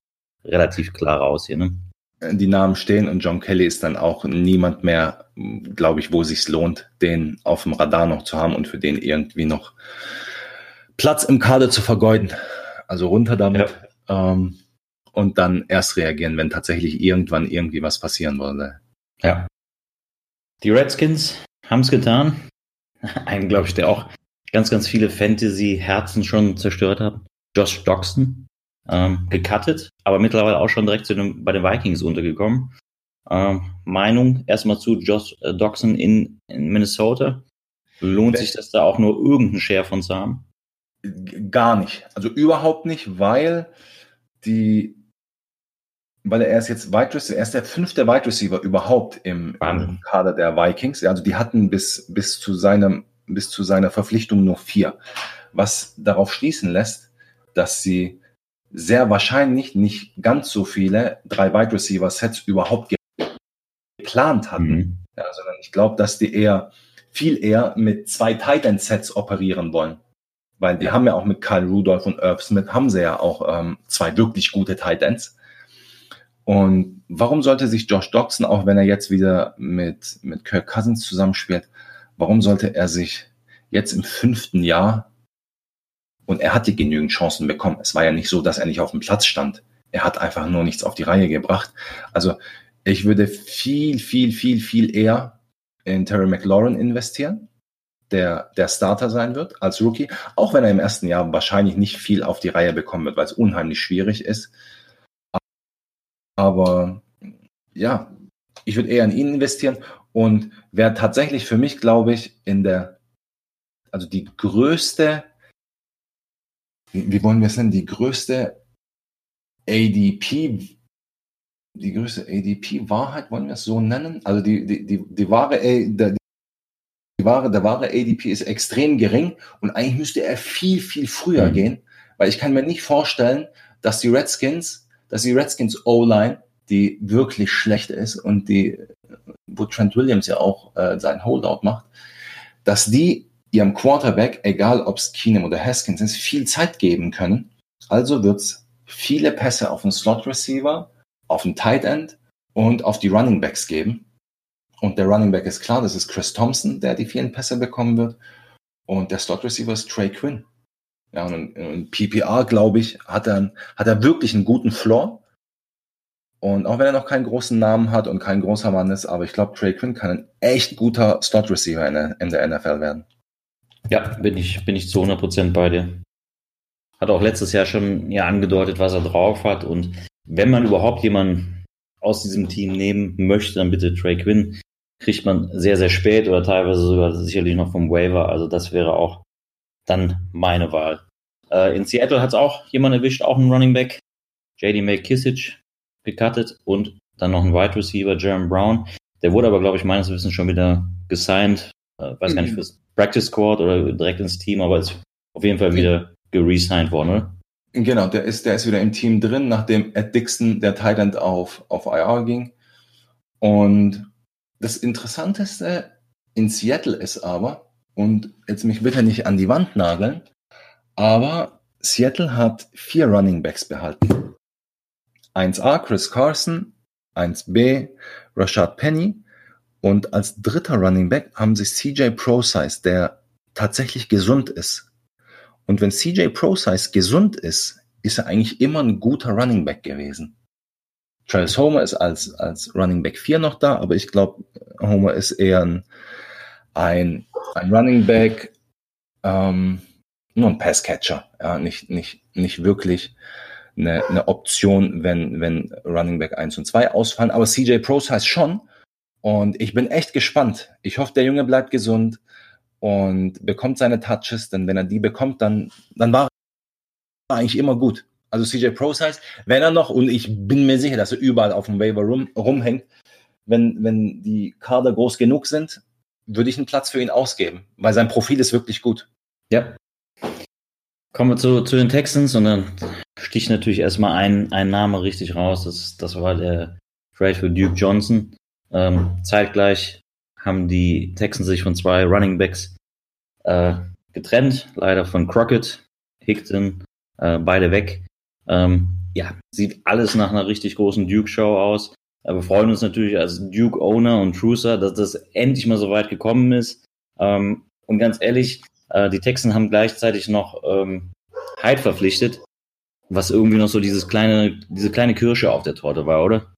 relativ klar raus hier. Ne? Die Namen stehen und John Kelly ist dann auch niemand mehr, glaube ich, wo es sich lohnt, den auf dem Radar noch zu haben und für den irgendwie noch Platz im Kader zu vergeuden. Also runter damit. Ja. Ähm, und dann erst reagieren, wenn tatsächlich irgendwann irgendwie was passieren würde. Ja. Die Redskins haben es getan. Einen, glaube ich, der auch ganz, ganz viele Fantasy-Herzen schon zerstört hat. Josh Doxson, ähm, gecuttet, aber mittlerweile auch schon direkt zu den, bei den Vikings untergekommen. Ähm, Meinung erstmal zu Josh äh, Doxson in, in Minnesota. Lohnt sich das da auch nur irgendeinen Share von zu haben? Gar nicht. Also überhaupt nicht, weil die, weil er ist jetzt Wide Receiver, er ist der fünfte Wide Receiver überhaupt im, im Kader der Vikings. Also die hatten bis, bis zu seinem, bis zu seiner Verpflichtung nur vier. Was darauf schließen lässt, dass sie sehr wahrscheinlich nicht ganz so viele drei Wide Receiver Sets überhaupt geplant hatten, mhm. ja, sondern ich glaube, dass die eher viel eher mit zwei Titan Sets operieren wollen. Weil die haben ja auch mit Kyle Rudolph und Irv Smith haben sie ja auch ähm, zwei wirklich gute Tight Ends. Und warum sollte sich Josh Doxson, auch wenn er jetzt wieder mit, mit Kirk Cousins zusammenspielt, warum sollte er sich jetzt im fünften Jahr, und er hatte genügend Chancen bekommen, es war ja nicht so, dass er nicht auf dem Platz stand, er hat einfach nur nichts auf die Reihe gebracht. Also ich würde viel, viel, viel, viel eher in Terry McLaurin investieren der, der Starter sein wird als Rookie, auch wenn er im ersten Jahr wahrscheinlich nicht viel auf die Reihe bekommen wird, weil es unheimlich schwierig ist. Aber ja, ich würde eher in ihn investieren und wäre tatsächlich für mich, glaube ich, in der, also die größte, wie, wie wollen wir es nennen, die größte ADP, die größte ADP-Wahrheit, wollen wir es so nennen? Also die, die, die, die wahre, die, wahre, der wahre ADP ist extrem gering und eigentlich müsste er viel, viel früher mhm. gehen, weil ich kann mir nicht vorstellen, dass die Redskins, dass die Redskins O-Line, die wirklich schlecht ist und die, wo Trent Williams ja auch äh, sein Holdout macht, dass die ihrem Quarterback, egal ob es Keenum oder Haskins ist, viel Zeit geben können. Also wird es viele Pässe auf den Slot Receiver, auf den Tight End und auf die Running Backs geben. Und der Running Back ist klar, das ist Chris Thompson, der die vielen Pässe bekommen wird. Und der Slot Receiver ist Trey Quinn. Ja, und in PPR, glaube ich, hat er, hat er wirklich einen guten Floor. Und auch wenn er noch keinen großen Namen hat und kein großer Mann ist, aber ich glaube, Trey Quinn kann ein echt guter Slot Receiver in der, in der NFL werden. Ja, bin ich, bin ich zu 100% bei dir. Hat auch letztes Jahr schon ja angedeutet, was er drauf hat. Und wenn man überhaupt jemanden aus diesem Team nehmen möchte, dann bitte Trey Quinn kriegt man sehr, sehr spät oder teilweise sogar sicherlich noch vom Waiver. Also das wäre auch dann meine Wahl. Äh, in Seattle hat es auch jemand erwischt, auch ein Running Back. JD McKissick gecuttet und dann noch ein Wide Receiver, Jeremy Brown. Der wurde aber, glaube ich, meines Wissens schon wieder gesigned. Äh, weiß mhm. gar nicht, mhm. fürs Practice Squad oder direkt ins Team, aber ist auf jeden Fall wieder geresigned worden, oder? Genau, der ist, der ist wieder im Team drin, nachdem Ed Dixon, der Thailand, auf, auf IR ging. Und das Interessanteste in Seattle ist aber, und jetzt mich bitte nicht an die Wand nageln, aber Seattle hat vier Running Backs behalten. 1A Chris Carson, 1B Rashad Penny und als dritter Running Back haben sie CJ ProSize, der tatsächlich gesund ist. Und wenn CJ ProSize gesund ist, ist er eigentlich immer ein guter Running Back gewesen. Travis Homer ist als, als Running Back 4 noch da, aber ich glaube, Homer ist eher ein, ein, ein Running Back, ähm, nur ein Passcatcher, ja, nicht, nicht, nicht wirklich eine, eine Option, wenn, wenn Running Back 1 und 2 ausfallen. Aber CJ Pros heißt schon. Und ich bin echt gespannt. Ich hoffe, der Junge bleibt gesund und bekommt seine Touches, denn wenn er die bekommt, dann, dann war er eigentlich immer gut. Also CJ heißt, wenn er noch, und ich bin mir sicher, dass er überall auf dem Waiver rum, rumhängt, wenn, wenn die Kader groß genug sind, würde ich einen Platz für ihn ausgeben, weil sein Profil ist wirklich gut. Ja. Kommen wir zu, zu den Texans und dann sticht natürlich erstmal ein, ein Name richtig raus. Das, das war der Trade für Duke Johnson. Ähm, zeitgleich haben die Texans sich von zwei Running Backs äh, getrennt, leider von Crockett, Hickton, äh, beide weg. Ähm, ja, sieht alles nach einer richtig großen Duke-Show aus. Aber wir freuen uns natürlich als Duke-Owner und Trucer, dass das endlich mal so weit gekommen ist. Ähm, und ganz ehrlich, äh, die Texans haben gleichzeitig noch ähm, Hyde verpflichtet, was irgendwie noch so dieses kleine, diese kleine Kirsche auf der Torte war, oder?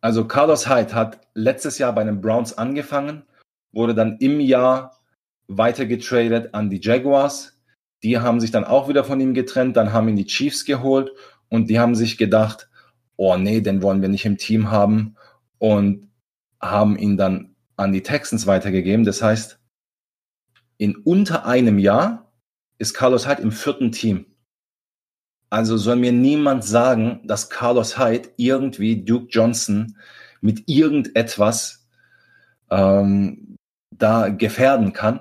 Also Carlos Hyde hat letztes Jahr bei den Browns angefangen, wurde dann im Jahr weitergetradet an die Jaguars. Die haben sich dann auch wieder von ihm getrennt, dann haben ihn die Chiefs geholt und die haben sich gedacht, oh nee, den wollen wir nicht im Team haben und haben ihn dann an die Texans weitergegeben. Das heißt, in unter einem Jahr ist Carlos Hyde im vierten Team. Also soll mir niemand sagen, dass Carlos Hyde irgendwie Duke Johnson mit irgendetwas ähm, da gefährden kann.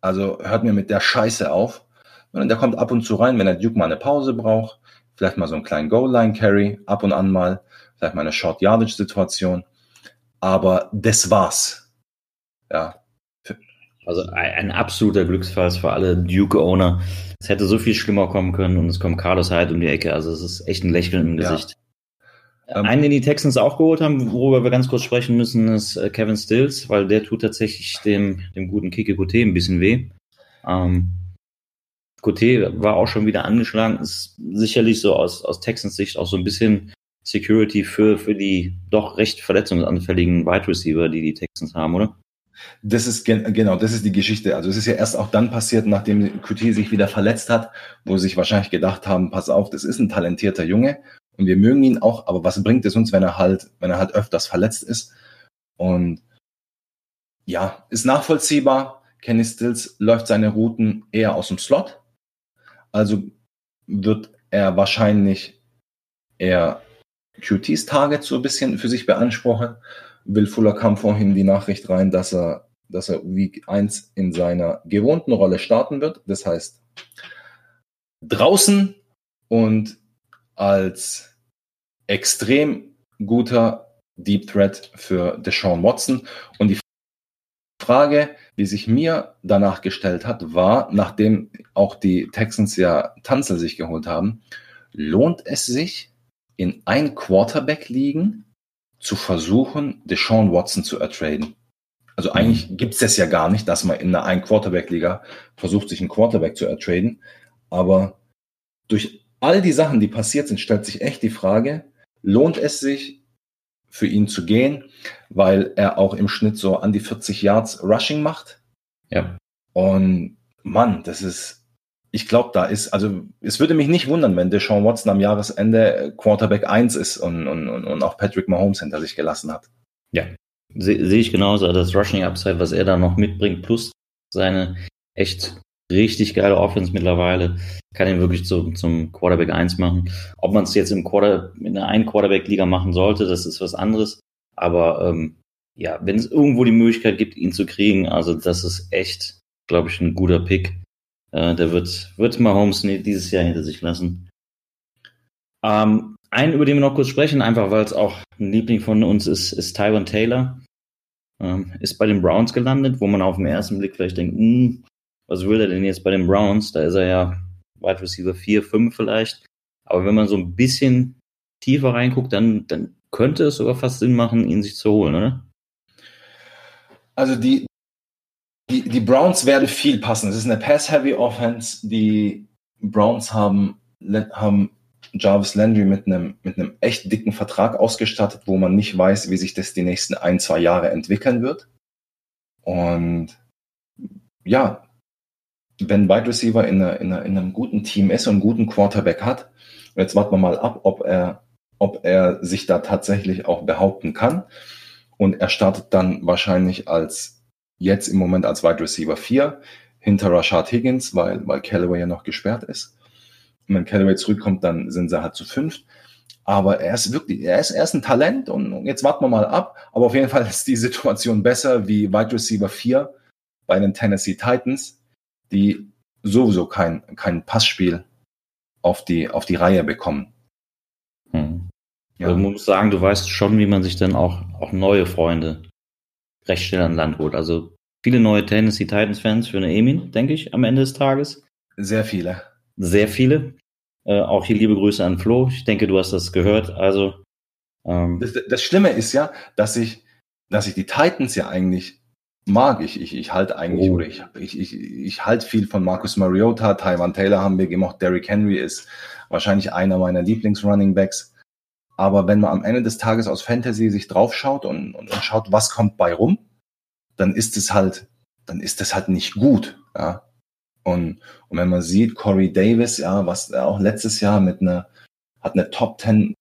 Also hört mir mit der Scheiße auf. Und der kommt ab und zu rein, wenn der Duke mal eine Pause braucht. Vielleicht mal so einen kleinen Goal-Line-Carry, ab und an mal. Vielleicht mal eine Short-Yardage-Situation. Aber das war's. Ja. Also ein absoluter Glücksfall für alle Duke-Owner. Es hätte so viel schlimmer kommen können und es kommt Carlos Hyde um die Ecke. Also es ist echt ein Lächeln im Gesicht. Ja. Ähm, Einen, den die Texans auch geholt haben, worüber wir ganz kurz sprechen müssen, ist äh, Kevin Stills, weil der tut tatsächlich dem, dem guten Kike Cote ein bisschen weh. Ähm, Cote war auch schon wieder angeschlagen, ist sicherlich so aus, aus Texans Sicht auch so ein bisschen Security für, für die doch recht verletzungsanfälligen Wide Receiver, die die Texans haben, oder? Das ist genau, das ist die Geschichte. Also es ist ja erst auch dann passiert, nachdem QT sich wieder verletzt hat, wo sie sich wahrscheinlich gedacht haben, pass auf, das ist ein talentierter Junge und wir mögen ihn auch, aber was bringt es uns, wenn er halt, wenn er halt öfters verletzt ist? Und ja, ist nachvollziehbar. Kenny Stills läuft seine Routen eher aus dem Slot. Also wird er wahrscheinlich eher QTs Target so ein bisschen für sich beanspruchen. Will Fuller kam vorhin die Nachricht rein, dass er, dass er Week 1 in seiner gewohnten Rolle starten wird. Das heißt, draußen und als extrem guter Deep Threat für Deshaun Watson. Und die Frage, die sich mir danach gestellt hat, war, nachdem auch die Texans ja Tanzel sich geholt haben, lohnt es sich, in ein Quarterback liegen zu versuchen, Deshaun Watson zu ertraden. Also eigentlich gibt es das ja gar nicht, dass man in einer Ein-Quarterback-Liga versucht, sich einen Quarterback zu ertraden. Aber durch all die Sachen, die passiert sind, stellt sich echt die Frage, lohnt es sich für ihn zu gehen, weil er auch im Schnitt so an die 40 Yards Rushing macht. Ja. Und Mann, das ist ich glaube, da ist, also es würde mich nicht wundern, wenn Deshaun Watson am Jahresende Quarterback 1 ist und, und, und auch Patrick Mahomes hinter sich gelassen hat. Ja, sehe seh ich genauso. Das Rushing Upside, was er da noch mitbringt, plus seine echt richtig geile Offense mittlerweile, kann ihn wirklich zu, zum Quarterback 1 machen. Ob man es jetzt im Quarter, in einer ein Quarterback-Liga machen sollte, das ist was anderes. Aber ähm, ja, wenn es irgendwo die Möglichkeit gibt, ihn zu kriegen, also das ist echt, glaube ich, ein guter Pick. Äh, der wird, wird Mahomes dieses Jahr hinter sich lassen. Ähm, einen, über den wir noch kurz sprechen, einfach weil es auch ein Liebling von uns ist, ist Tyron Taylor. Ähm, ist bei den Browns gelandet, wo man auf den ersten Blick vielleicht denkt, hm, was will er denn jetzt bei den Browns? Da ist er ja Wide Receiver 4, 5 vielleicht. Aber wenn man so ein bisschen tiefer reinguckt, dann, dann könnte es sogar fast Sinn machen, ihn sich zu holen, oder? Also die, die, die Browns werden viel passen. Es ist eine Pass-Heavy Offense. Die Browns haben, haben Jarvis Landry mit einem, mit einem echt dicken Vertrag ausgestattet, wo man nicht weiß, wie sich das die nächsten ein, zwei Jahre entwickeln wird. Und ja, wenn Wide Receiver in, einer, in, einer, in einem guten Team ist und einen guten Quarterback hat, jetzt warten wir mal ab, ob er, ob er sich da tatsächlich auch behaupten kann. Und er startet dann wahrscheinlich als jetzt im Moment als Wide Receiver 4 hinter Rashad Higgins, weil, weil Callaway ja noch gesperrt ist. Und wenn Callaway zurückkommt, dann sind sie halt zu fünft. Aber er ist wirklich, er ist, er ist ein Talent und jetzt warten wir mal ab. Aber auf jeden Fall ist die Situation besser wie Wide Receiver 4 bei den Tennessee Titans, die sowieso kein, kein Passspiel auf die, auf die Reihe bekommen. Hm. Ja. Also man muss sagen, du weißt schon, wie man sich dann auch, auch neue Freunde recht schnell an Land holt. Also viele neue Tennessee Titans Fans für eine Emin, denke ich, am Ende des Tages. Sehr viele. Sehr viele. Äh, auch hier liebe Grüße an Flo. Ich denke, du hast das gehört. Also ähm, das, das Schlimme ist ja, dass ich, dass ich die Titans ja eigentlich mag. Ich, ich, ich halte eigentlich, oh. oder ich, ich, ich, ich halte viel von Marcus Mariota, Taiwan Taylor haben wir gemocht, Derrick Henry ist wahrscheinlich einer meiner Lieblings-Running Backs. Aber wenn man am Ende des Tages aus Fantasy sich draufschaut und, und, und schaut, was kommt bei rum, dann ist es halt, dann ist es halt nicht gut. Ja? Und, und wenn man sieht, Corey Davis, ja, was auch letztes Jahr mit einer, hat eine Top 10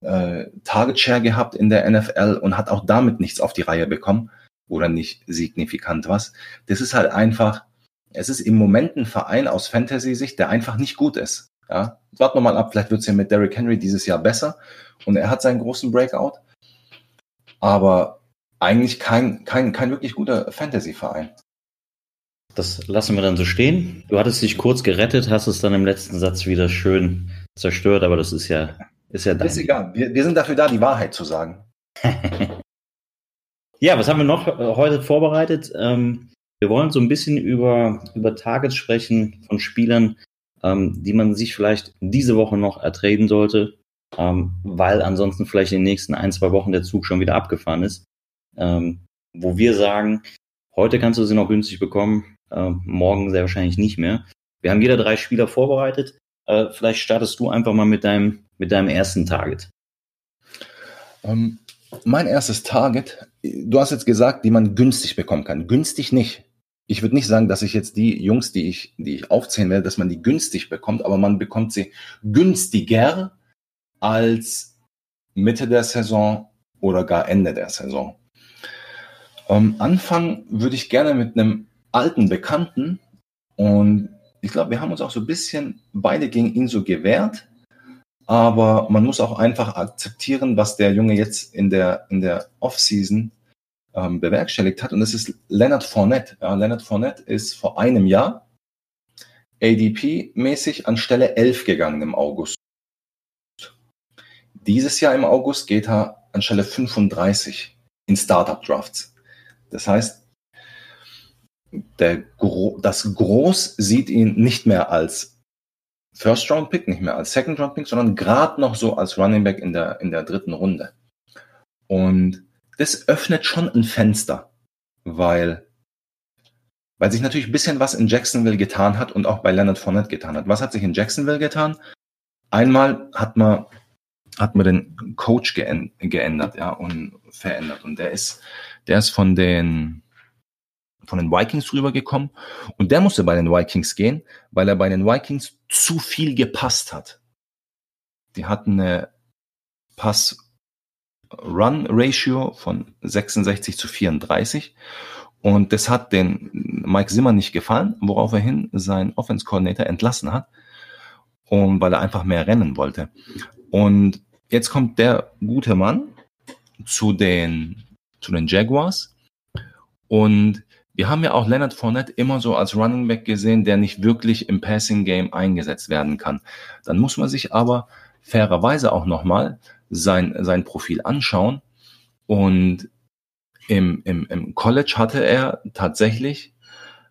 äh, Target Share gehabt in der NFL und hat auch damit nichts auf die Reihe bekommen oder nicht signifikant was. Das ist halt einfach, es ist im Moment ein Verein aus Fantasy-Sicht, der einfach nicht gut ist. Ja, warten wir mal ab, vielleicht wird es ja mit Derrick Henry dieses Jahr besser und er hat seinen großen Breakout. Aber eigentlich kein, kein, kein wirklich guter Fantasy-Verein. Das lassen wir dann so stehen. Du hattest dich kurz gerettet, hast es dann im letzten Satz wieder schön zerstört, aber das ist ja, ist ja dein. Ist egal. Wir, wir sind dafür da, die Wahrheit zu sagen. ja, was haben wir noch heute vorbereitet? Ähm, wir wollen so ein bisschen über, über Targets sprechen von Spielern, ähm, die man sich vielleicht diese Woche noch ertreten sollte, ähm, weil ansonsten vielleicht in den nächsten ein, zwei Wochen der Zug schon wieder abgefahren ist. Ähm, wo wir sagen, heute kannst du sie noch günstig bekommen, äh, morgen sehr wahrscheinlich nicht mehr. Wir haben jeder drei Spieler vorbereitet. Äh, vielleicht startest du einfach mal mit deinem, mit deinem ersten Target. Um, ähm, mein erstes Target, du hast jetzt gesagt, die man günstig bekommen kann. Günstig nicht. Ich würde nicht sagen, dass ich jetzt die Jungs, die ich, die ich aufzählen werde, dass man die günstig bekommt, aber man bekommt sie günstiger als Mitte der Saison oder gar Ende der Saison. Ähm, anfangen würde ich gerne mit einem alten Bekannten. Und ich glaube, wir haben uns auch so ein bisschen beide gegen ihn so gewehrt. Aber man muss auch einfach akzeptieren, was der Junge jetzt in der, in der Offseason ähm, bewerkstelligt hat. Und das ist Leonard Fournette. Ja, Leonard Fournette ist vor einem Jahr ADP-mäßig an Stelle 11 gegangen im August. Dieses Jahr im August geht er an Stelle 35 in Startup Drafts. Das heißt, der, das Groß sieht ihn nicht mehr als First Round Pick, nicht mehr als Second Round Pick, sondern gerade noch so als Running Back in der, in der dritten Runde. Und das öffnet schon ein Fenster, weil, weil sich natürlich ein bisschen was in Jacksonville getan hat und auch bei Leonard Fournette getan hat. Was hat sich in Jacksonville getan? Einmal hat man, hat man den Coach geändert, ja, und verändert. Und der ist, der ist von den, von den Vikings rübergekommen und der musste bei den Vikings gehen, weil er bei den Vikings zu viel gepasst hat. Die hatten eine Pass-Run-Ratio von 66 zu 34 und das hat den Mike Zimmer nicht gefallen, worauf er hin seinen Offense-Coordinator entlassen hat und weil er einfach mehr rennen wollte. Und jetzt kommt der gute Mann zu den, zu den Jaguars und wir haben ja auch Leonard Fournette immer so als Running Back gesehen, der nicht wirklich im Passing Game eingesetzt werden kann. Dann muss man sich aber fairerweise auch nochmal sein, sein Profil anschauen. Und im, im, im College hatte er tatsächlich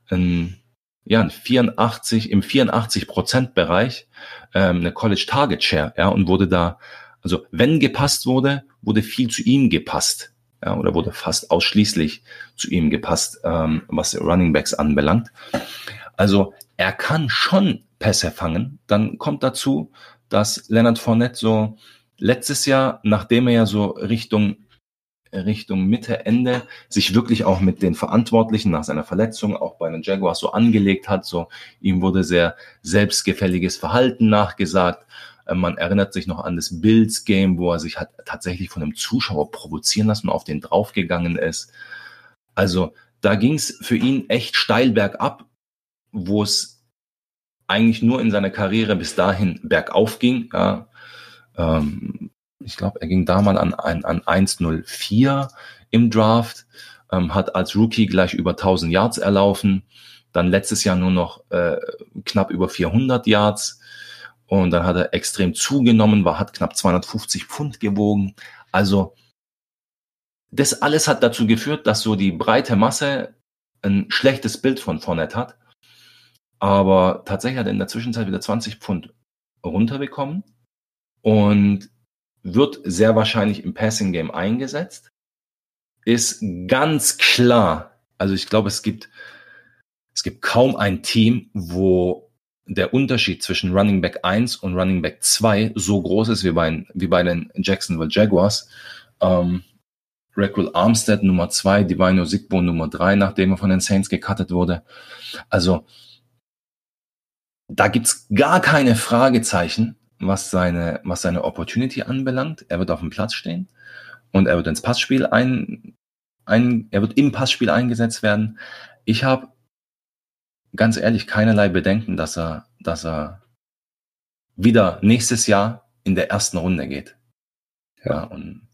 ein, ja, ein 84, im 84 Prozent Bereich ähm, eine College Target Share, ja, und wurde da, also wenn gepasst wurde, wurde viel zu ihm gepasst, ja, oder wurde fast ausschließlich zu ihm gepasst, ähm, was Running Backs anbelangt. Also er kann schon Pässe fangen. Dann kommt dazu, dass Leonard Fournette so letztes Jahr, nachdem er ja so Richtung Richtung Mitte, Ende sich wirklich auch mit den Verantwortlichen nach seiner Verletzung auch bei den Jaguars so angelegt hat. So ihm wurde sehr selbstgefälliges Verhalten nachgesagt. Äh, man erinnert sich noch an das Bills Game, wo er sich hat tatsächlich von einem Zuschauer provozieren lassen und auf den draufgegangen ist. Also da ging es für ihn echt steil bergab, wo es eigentlich nur in seiner Karriere bis dahin bergauf ging. Ja, ähm, ich glaube, er ging da mal an, an, an 1,04 im Draft, ähm, hat als Rookie gleich über 1000 Yards erlaufen, dann letztes Jahr nur noch äh, knapp über 400 Yards und dann hat er extrem zugenommen, war, hat knapp 250 Pfund gewogen. Also das alles hat dazu geführt, dass so die breite Masse ein schlechtes Bild von Fournette hat. Aber tatsächlich hat er in der Zwischenzeit wieder 20 Pfund runterbekommen und wird sehr wahrscheinlich im Passing Game eingesetzt. Ist ganz klar, also ich glaube, es gibt, es gibt kaum ein Team, wo der Unterschied zwischen Running Back 1 und Running Back 2 so groß ist wie bei, wie bei den Jacksonville Jaguars. Ähm, Raquel Armstead Nummer 2, Divino Sigbo Nummer 3, nachdem er von den Saints gecuttet wurde. Also da gibt's gar keine Fragezeichen, was seine, was seine Opportunity anbelangt. Er wird auf dem Platz stehen und er wird ins Passspiel ein, ein er wird im Passspiel eingesetzt werden. Ich habe ganz ehrlich keinerlei Bedenken, dass er, dass er wieder nächstes Jahr in der ersten Runde geht. Ja, und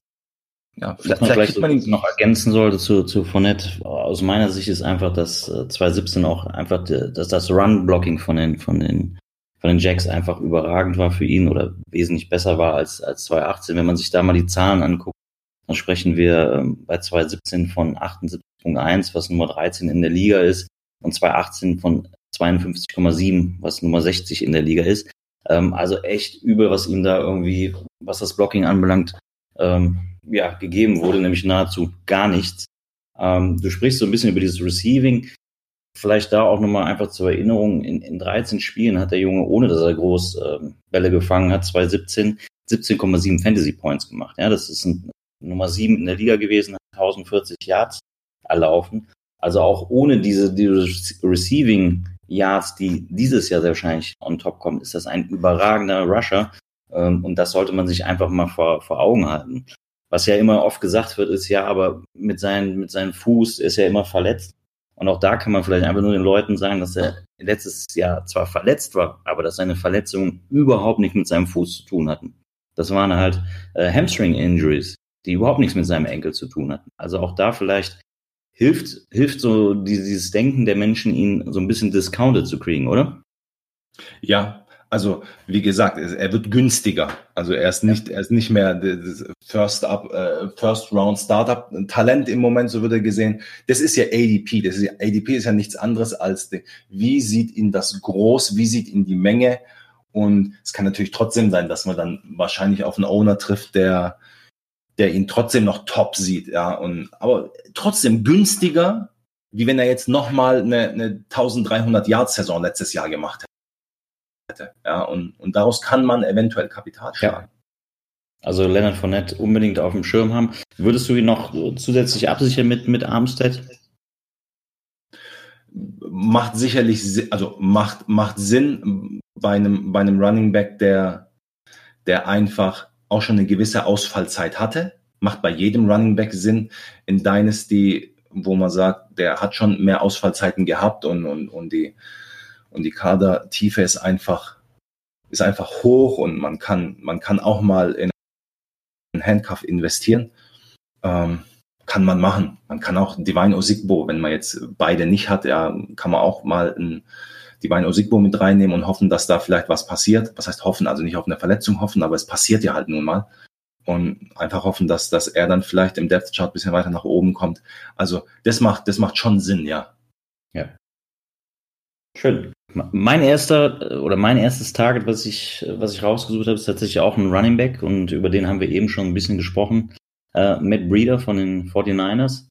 ja, vielleicht, man vielleicht man ihn noch ergänzen sollte zu, zu Fournette. Aus meiner Sicht ist einfach, dass 2017 auch einfach, dass das Run-Blocking von den, von den von den Jacks einfach überragend war für ihn oder wesentlich besser war als, als 2018. Wenn man sich da mal die Zahlen anguckt, dann sprechen wir ähm, bei 2017 von 78.1, was Nummer 13 in der Liga ist, und 2018 von 52,7, was Nummer 60 in der Liga ist. Ähm, also echt übel, was ihm da irgendwie, was das Blocking anbelangt, ähm, ja, gegeben wurde, nämlich nahezu gar nichts. Du sprichst so ein bisschen über dieses Receiving. Vielleicht da auch nochmal einfach zur Erinnerung, in, in 13 Spielen hat der Junge, ohne dass er groß äh, Bälle gefangen hat, 2017 17,7 Fantasy Points gemacht. Ja, das ist ein, Nummer 7 in der Liga gewesen, hat 1040 Yards erlaufen. Also auch ohne diese, diese Receiving Yards, die dieses Jahr sehr wahrscheinlich on top kommen, ist das ein überragender Rusher. Ähm, und das sollte man sich einfach mal vor, vor Augen halten. Was ja immer oft gesagt wird, ist ja, aber mit, seinen, mit seinem Fuß ist er immer verletzt. Und auch da kann man vielleicht einfach nur den Leuten sagen, dass er letztes Jahr zwar verletzt war, aber dass seine Verletzungen überhaupt nicht mit seinem Fuß zu tun hatten. Das waren halt äh, Hamstring-Injuries, die überhaupt nichts mit seinem Enkel zu tun hatten. Also auch da vielleicht hilft, hilft so dieses Denken der Menschen, ihn so ein bisschen discounted zu kriegen, oder? Ja, also wie gesagt, er wird günstiger. Also er ist nicht, er ist nicht mehr das First Up, äh, First Round Startup Talent im Moment, so wird er gesehen. Das ist ja ADP. Das ist ja, ADP ist ja nichts anderes als die, wie sieht ihn das groß, wie sieht ihn die Menge. Und es kann natürlich trotzdem sein, dass man dann wahrscheinlich auf einen Owner trifft, der der ihn trotzdem noch top sieht, ja. Und aber trotzdem günstiger, wie wenn er jetzt nochmal eine, eine 1300 Yard Saison letztes Jahr gemacht hätte. Ja, und, und daraus kann man eventuell Kapital schlagen. Ja. Also Leonard Fournette unbedingt auf dem Schirm haben. Würdest du ihn noch zusätzlich absichern mit, mit Armstead? Macht sicherlich, also macht, macht Sinn bei einem, bei einem Running Back, der, der einfach auch schon eine gewisse Ausfallzeit hatte. Macht bei jedem Running Back Sinn. In Dynasty, wo man sagt, der hat schon mehr Ausfallzeiten gehabt und, und, und die, und die Kadertiefe ist einfach, ist einfach hoch und man kann, man kann auch mal in einen Handcuff investieren. Ähm, kann man machen. Man kann auch Divine Osigbo, wenn man jetzt beide nicht hat, ja, kann man auch mal ein Divine Osigbo mit reinnehmen und hoffen, dass da vielleicht was passiert. Was heißt hoffen? Also nicht auf eine Verletzung hoffen, aber es passiert ja halt nun mal. und einfach hoffen, dass, dass er dann vielleicht im Depth Chart ein bisschen weiter nach oben kommt. Also das macht, das macht schon Sinn, ja. Ja. Schön. Mein erster oder mein erstes Target, was ich, was ich rausgesucht habe, ist tatsächlich auch ein Running Back und über den haben wir eben schon ein bisschen gesprochen. Äh, Matt Breeder von den 49ers.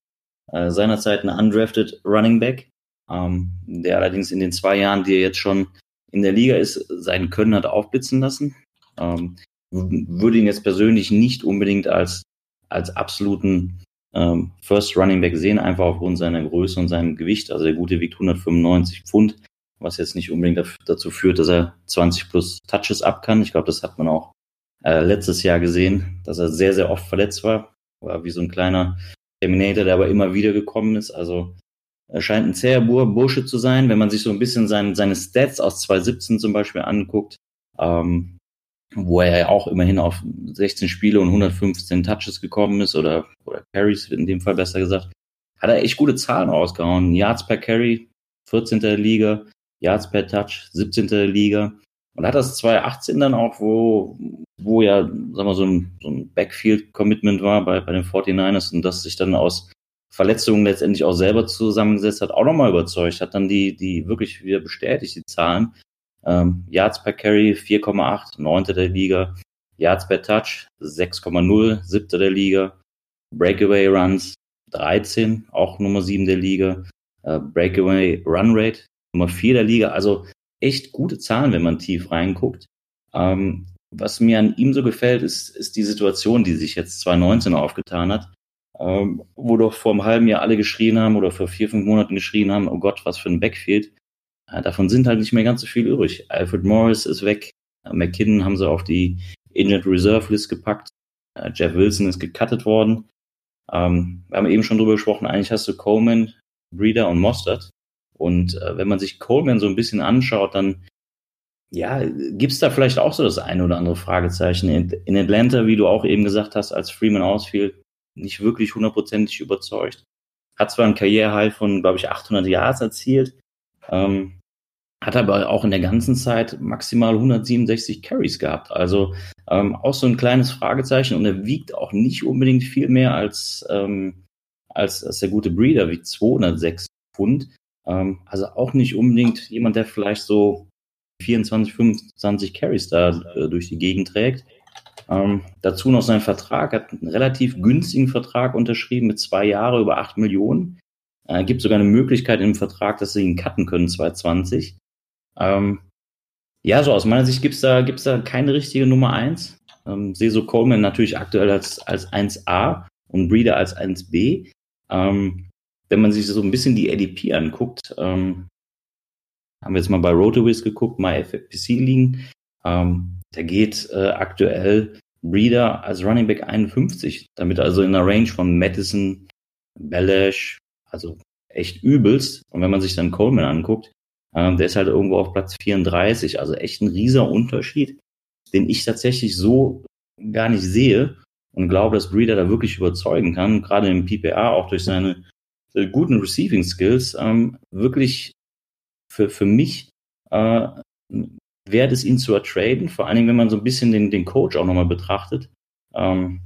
Äh, seinerzeit ein undrafted Running Back, ähm, der allerdings in den zwei Jahren, die er jetzt schon in der Liga ist, sein Können hat aufblitzen lassen. Ähm, würde ihn jetzt persönlich nicht unbedingt als, als absoluten ähm, First Running Back sehen, einfach aufgrund seiner Größe und seinem Gewicht. Also der gute wiegt 195 Pfund, was jetzt nicht unbedingt dazu führt, dass er 20 plus Touches ab kann. Ich glaube, das hat man auch äh, letztes Jahr gesehen, dass er sehr, sehr oft verletzt war. War wie so ein kleiner Terminator, der aber immer wieder gekommen ist. Also er scheint ein zäher Bursche zu sein. Wenn man sich so ein bisschen sein, seine Stats aus 2017 zum Beispiel anguckt, ähm, wo er ja auch immerhin auf 16 Spiele und 115 Touches gekommen ist oder, oder Carries in dem Fall besser gesagt, hat er echt gute Zahlen rausgehauen. Yards per Carry, 14. Liga, Yards per Touch, 17. Liga. Und hat das 2018 dann auch, wo, wo ja, sagen wir, so ein, so ein Backfield-Commitment war bei, bei den 49ers und das sich dann aus Verletzungen letztendlich auch selber zusammengesetzt hat, auch nochmal überzeugt, hat dann die, die wirklich wieder bestätigt, die Zahlen. Ähm, Yards per Carry 4,8, neunte der Liga. Yards per Touch 6,0, siebte der Liga. Breakaway Runs 13, auch Nummer 7 der Liga. Äh, Breakaway Run Rate Nummer 4 der Liga. Also echt gute Zahlen, wenn man tief reinguckt. Ähm, was mir an ihm so gefällt, ist, ist die Situation, die sich jetzt 2019 aufgetan hat, ähm, wo doch vor einem halben Jahr alle geschrien haben oder vor vier, fünf Monaten geschrien haben, oh Gott, was für ein Backfield. Ja, davon sind halt nicht mehr ganz so viel übrig. Alfred Morris ist weg. McKinnon haben sie auf die Injured Reserve List gepackt. Jeff Wilson ist gecuttet worden. Ähm, wir haben eben schon drüber gesprochen, eigentlich hast du Coleman, Breeder und Mostert. Und äh, wenn man sich Coleman so ein bisschen anschaut, dann ja, gibt's da vielleicht auch so das eine oder andere Fragezeichen. In, in Atlanta, wie du auch eben gesagt hast, als Freeman ausfiel, nicht wirklich hundertprozentig überzeugt. Hat zwar ein Karrierehigh von, glaube ich, 800 Yards erzielt, ähm, hat aber auch in der ganzen Zeit maximal 167 Carries gehabt. Also ähm, auch so ein kleines Fragezeichen und er wiegt auch nicht unbedingt viel mehr als, ähm, als, als der gute Breeder, wiegt 206 Pfund. Ähm, also auch nicht unbedingt jemand, der vielleicht so 24, 25 Carries da äh, durch die Gegend trägt. Ähm, dazu noch sein Vertrag, hat einen relativ günstigen Vertrag unterschrieben mit zwei Jahren über 8 Millionen. Äh, gibt sogar eine Möglichkeit im Vertrag, dass sie ihn cutten können 2020. Ähm, ja, so aus meiner Sicht gibt's da, gibt's da keine richtige Nummer eins. Ähm, sehe so Coleman natürlich aktuell als, als 1A und Breeder als 1B. Ähm, wenn man sich so ein bisschen die ADP anguckt, ähm, haben wir jetzt mal bei Rotowiz geguckt, MyFPC liegen. Ähm, da geht äh, aktuell Breeder als Running Back 51, damit also in der Range von Madison, Belash, also echt übelst. Und wenn man sich dann Coleman anguckt, ähm, der ist halt irgendwo auf Platz 34, also echt ein rieser Unterschied, den ich tatsächlich so gar nicht sehe und glaube, dass Breeder da wirklich überzeugen kann, gerade im PPA auch durch seine guten Receiving Skills, ähm, wirklich für, für mich äh, wert ist, ihn zu ertraden, vor allen Dingen, wenn man so ein bisschen den, den Coach auch nochmal betrachtet. Ähm,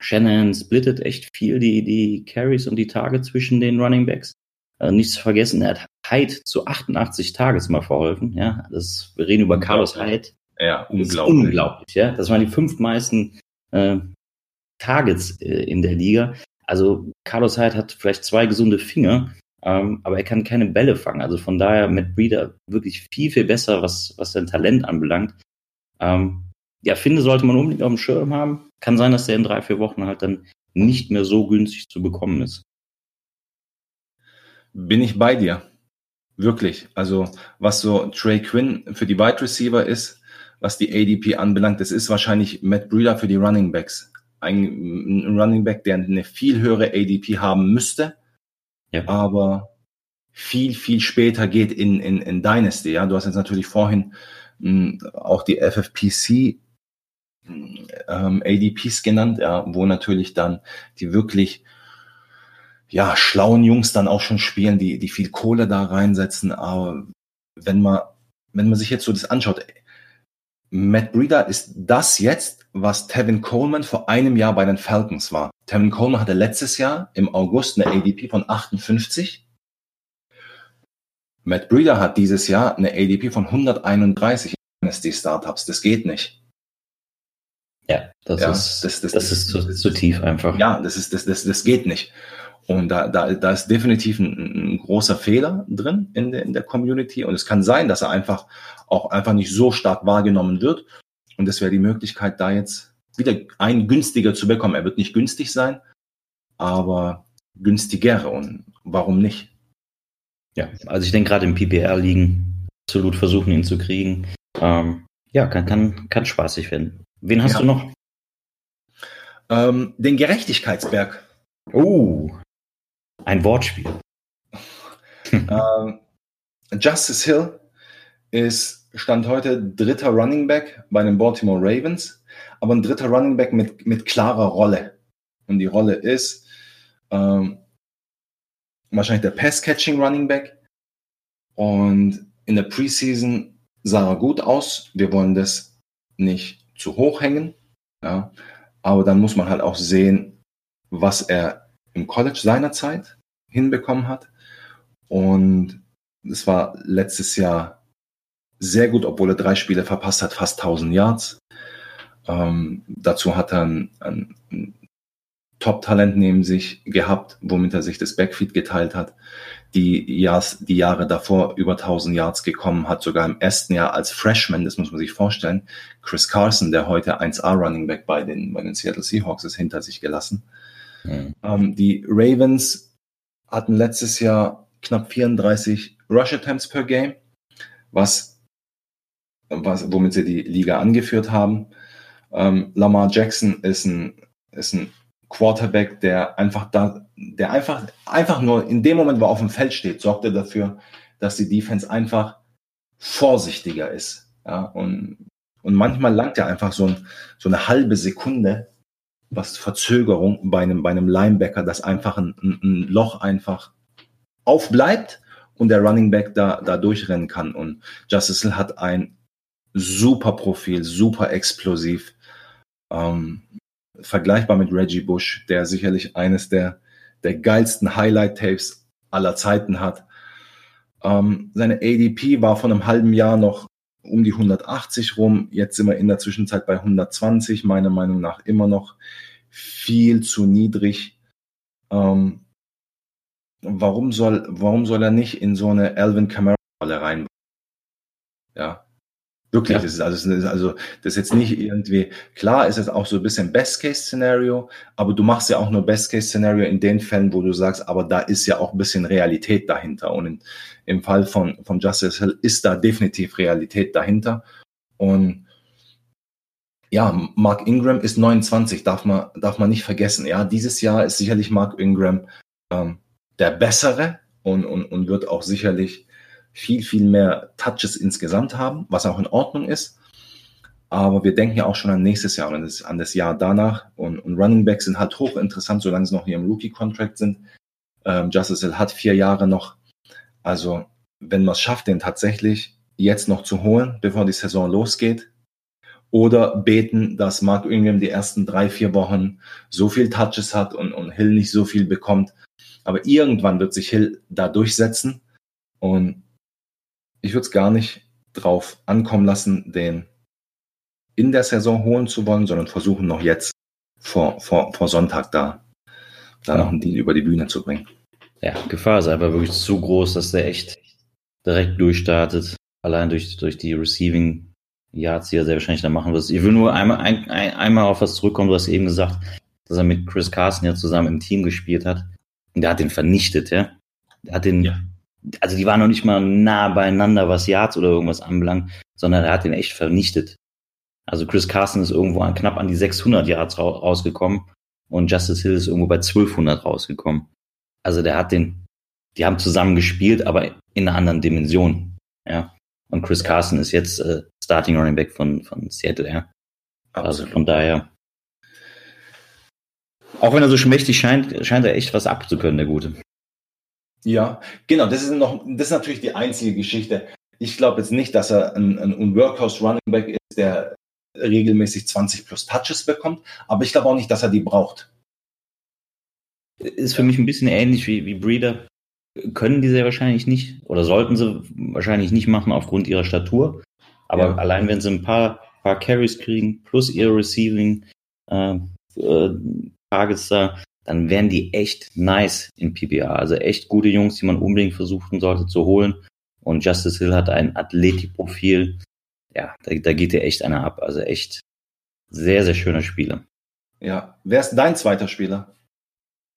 Shannon splittet echt viel die, die Carries und die Tage zwischen den Running Backs. Äh, nicht zu vergessen, er hat Hyde zu 88 Tages mal verholfen. Ja, das, wir reden über Carlos Hyde. Ja, unglaublich. unglaublich, ja. Das waren die fünf meisten äh, Targets äh, in der Liga. Also Carlos Hyde hat vielleicht zwei gesunde Finger, ähm, aber er kann keine Bälle fangen. Also von daher mit Breeder wirklich viel, viel besser, was, was sein Talent anbelangt. Ähm, ja, finde, sollte man unbedingt auf dem Schirm haben. Kann sein, dass der in drei, vier Wochen halt dann nicht mehr so günstig zu bekommen ist. Bin ich bei dir. Wirklich. Also, was so Trey Quinn für die Wide Receiver ist, was die ADP anbelangt, das ist wahrscheinlich Matt Breeder für die Running Backs. Ein, ein Running Back, der eine viel höhere ADP haben müsste, ja. aber viel, viel später geht in, in, in Dynasty. Ja, du hast jetzt natürlich vorhin mh, hm, auch die FFPC ähm, ADPs genannt, ja, wo natürlich dann die wirklich ja, schlauen Jungs dann auch schon spielen, die, die viel Kohle da reinsetzen. Aber wenn man, wenn man sich jetzt so das anschaut, Matt Breeder ist das jetzt, was Tevin Coleman vor einem Jahr bei den Falcons war. Tevin Coleman hatte letztes Jahr im August eine ADP von 58. Matt Breeder hat dieses Jahr eine ADP von 131 in die Startups. Das geht nicht. Ja, das, ja, ist, das, das, das ist zu, zu, tief einfach. Ja, das ist, das, das, das geht nicht. Und da, da, da ist definitiv ein, ein großer Fehler drin in der, in der Community. Und es kann sein, dass er einfach auch einfach nicht so stark wahrgenommen wird. Und das wäre die Möglichkeit, da jetzt wieder einen günstiger zu bekommen. Er wird nicht günstig sein, aber günstiger. Und warum nicht? Ja, also ich denke gerade im PPR liegen, absolut versuchen ihn zu kriegen. Ähm, ja, kann, kann, kann spaßig werden. Wen hast ja. du noch? Ähm, den Gerechtigkeitsberg. Oh, ein Wortspiel. ähm, Justice Hill ist Stand heute dritter Running Back bei den Baltimore Ravens, aber ein dritter Running Back mit, mit klarer Rolle. Und die Rolle ist ähm, wahrscheinlich der Pass-Catching Running Back. Und in der Preseason sah er gut aus. Wir wollen das nicht zu hoch hängen. Ja. Aber dann muss man halt auch sehen, was er im College seinerzeit hinbekommen hat. Und es war letztes Jahr sehr gut, obwohl er drei Spiele verpasst hat, fast 1000 Yards. Ähm, dazu hat er ein, ein, Top-Talent neben sich gehabt, womit er sich das Backfeed geteilt hat. Die, Jahrs, die Jahre davor über 1000 Yards gekommen, hat sogar im ersten Jahr als Freshman, das muss man sich vorstellen, Chris Carson, der heute 1A Running Back bei den, bei den Seattle Seahawks ist, hinter sich gelassen. Mhm. Ähm, die Ravens hatten letztes Jahr knapp 34 Rush Attempts per Game, was, was womit sie die Liga angeführt haben. Ähm, Lamar Jackson ist ein, ist ein Quarterback, der einfach da, der einfach, einfach nur in dem Moment, wo er auf dem Feld steht, sorgt er dafür, dass die Defense einfach vorsichtiger ist. Ja, und, und manchmal langt ja einfach so, ein, so eine halbe Sekunde, was Verzögerung bei einem, bei einem Linebacker, dass einfach ein, ein, Loch einfach aufbleibt und der Running Back da, da durchrennen kann. Und Justice Hill hat ein super Profil, super explosiv. Ähm, vergleichbar mit Reggie Bush, der sicherlich eines der, der geilsten Highlight-Tapes aller Zeiten hat. Ähm, seine ADP war von einem halben Jahr noch um die 180 rum. Jetzt sind wir in der Zwischenzeit bei 120, meiner Meinung nach immer noch viel zu niedrig. Ähm, warum soll, warum soll er nicht in so eine Alvin Kamara Rolle rein? Ja, Wirklich, ja. das ist also, das ist also, das ist jetzt nicht irgendwie, klar ist es auch so ein bisschen Best-Case-Szenario, aber du machst ja auch nur Best-Case-Szenario in den Fällen, wo du sagst, aber da ist ja auch ein bisschen Realität dahinter. Und in, im Fall von, von Justice Hill ist da definitiv Realität dahinter. Und ja, Mark Ingram ist 29, darf man, darf man nicht vergessen. Ja, dieses Jahr ist sicherlich Mark Ingram ähm, der bessere und, und, und wird auch sicherlich viel, viel mehr Touches insgesamt haben, was auch in Ordnung ist. Aber wir denken ja auch schon an nächstes Jahr und an das Jahr danach. Und, und Running Backs sind halt hochinteressant, solange sie noch hier im Rookie-Contract sind. Ähm, Justice Hill hat vier Jahre noch. Also, wenn man es schafft, den tatsächlich jetzt noch zu holen, bevor die Saison losgeht, oder beten, dass Mark Ingram die ersten drei, vier Wochen so viel Touches hat und, und Hill nicht so viel bekommt. Aber irgendwann wird sich Hill da durchsetzen. Und ich würde es gar nicht drauf ankommen lassen, den in der Saison holen zu wollen, sondern versuchen noch jetzt vor, vor, vor Sonntag da, da noch einen Deal über die Bühne zu bringen. Ja, Gefahr ist einfach wirklich zu groß, dass der echt direkt durchstartet. Allein durch, durch die Receiving Yards, die er sehr wahrscheinlich dann machen wird. Ich will nur einmal, ein, ein, einmal auf was zurückkommen. Du hast eben gesagt, dass er mit Chris Carson ja zusammen im Team gespielt hat. Und der hat den vernichtet, ja. Der hat den ja also die waren noch nicht mal nah beieinander, was Yards oder irgendwas anbelangt, sondern er hat den echt vernichtet. Also Chris Carson ist irgendwo an, knapp an die 600 Yards ra rausgekommen und Justice Hill ist irgendwo bei 1200 rausgekommen. Also der hat den, die haben zusammen gespielt, aber in einer anderen Dimension. Ja. Und Chris Carson ist jetzt äh, Starting Running Back von, von Seattle, ja. Also von daher. Auch wenn er so schmächtig scheint, scheint er echt was abzukönnen, der Gute. Ja, genau, das ist noch, das ist natürlich die einzige Geschichte. Ich glaube jetzt nicht, dass er ein, ein Workhorse Running Back ist, der regelmäßig 20 plus Touches bekommt, aber ich glaube auch nicht, dass er die braucht. Ist für mich ein bisschen ähnlich wie, wie Breeder. Können die sehr wahrscheinlich nicht oder sollten sie wahrscheinlich nicht machen aufgrund ihrer Statur. Aber ja. allein wenn sie ein paar, paar Carries kriegen, plus ihr Receiving äh, äh, Targets da, dann wären die echt nice in PPA. Also echt gute Jungs, die man unbedingt versuchen sollte zu holen. Und Justice Hill hat ein Athletikprofil. Ja, da, da geht dir echt einer ab. Also echt sehr, sehr schöner Spieler. Ja. Wer ist dein zweiter Spieler?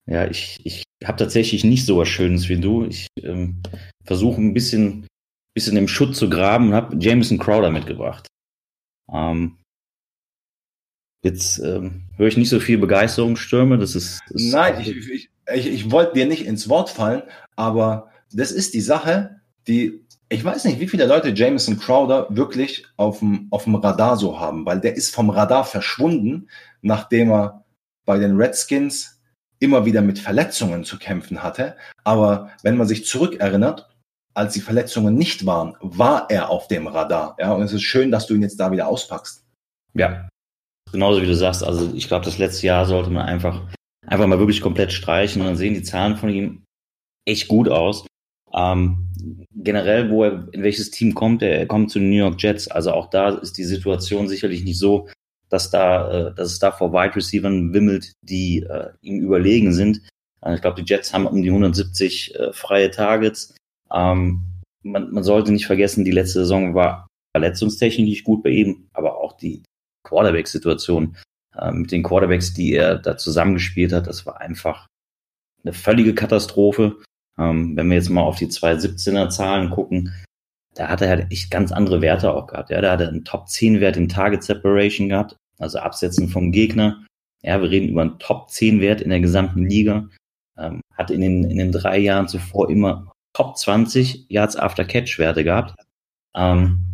Ja, ich, ich habe tatsächlich nicht so was Schönes wie du. Ich ähm, versuche ein bisschen, bisschen im Schutt zu graben und habe Jameson Crowder mitgebracht. Ähm, jetzt ähm, höre ich nicht so viel Begeisterungsstürme. Das ist, das Nein, ich, ich, ich, ich wollte dir nicht ins Wort fallen, aber das ist die Sache, die ich weiß nicht, wie viele Leute Jameson Crowder wirklich auf dem, auf dem Radar so haben, weil der ist vom Radar verschwunden, nachdem er bei den Redskins immer wieder mit Verletzungen zu kämpfen hatte. Aber wenn man sich zurückerinnert, als die Verletzungen nicht waren, war er auf dem Radar. Ja, und es ist schön, dass du ihn jetzt da wieder auspackst. Ja, genauso wie du sagst. Also ich glaube, das letzte Jahr sollte man einfach, einfach mal wirklich komplett streichen. Und dann sehen die Zahlen von ihm echt gut aus. Ähm, generell, wo er, in welches Team kommt er? Kommt zu den New York Jets. Also auch da ist die Situation sicherlich nicht so, dass da, äh, dass es da vor Wide Receivern wimmelt, die äh, ihm überlegen sind. Also ich glaube, die Jets haben um die 170 äh, freie Targets. Ähm, man, man sollte nicht vergessen, die letzte Saison war verletzungstechnisch gut bei ihm, aber auch die Quarterback-Situation äh, mit den Quarterbacks, die er da zusammengespielt hat, das war einfach eine völlige Katastrophe. Ähm, wenn wir jetzt mal auf die 217er Zahlen gucken, da hat er halt echt ganz andere Werte auch gehabt. Ja, da hat er einen Top 10 Wert in Target Separation gehabt, also Absetzen vom Gegner. Ja, wir reden über einen Top 10 Wert in der gesamten Liga. Ähm, hat in den, in den drei Jahren zuvor immer Top 20 Yards After Catch Werte gehabt. Ähm,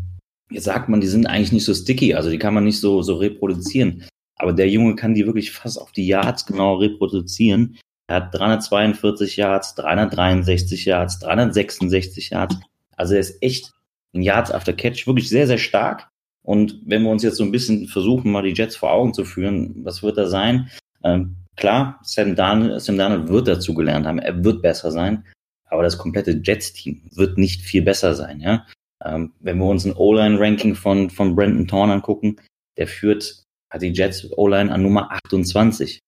jetzt sagt man, die sind eigentlich nicht so sticky, also die kann man nicht so, so reproduzieren. Aber der Junge kann die wirklich fast auf die Yards genau reproduzieren. Er hat 342 Yards, 363 Yards, 366 Yards. Also er ist echt in Yards after Catch wirklich sehr, sehr stark. Und wenn wir uns jetzt so ein bisschen versuchen, mal die Jets vor Augen zu führen, was wird er sein? Ähm, klar, Sam Darnold, Sam Darnold wird dazu gelernt haben, er wird besser sein, aber das komplette Jets-Team wird nicht viel besser sein. Ja? Ähm, wenn wir uns ein O-Line-Ranking von, von Brandon Thorne angucken, der führt, hat die Jets O-Line an Nummer 28.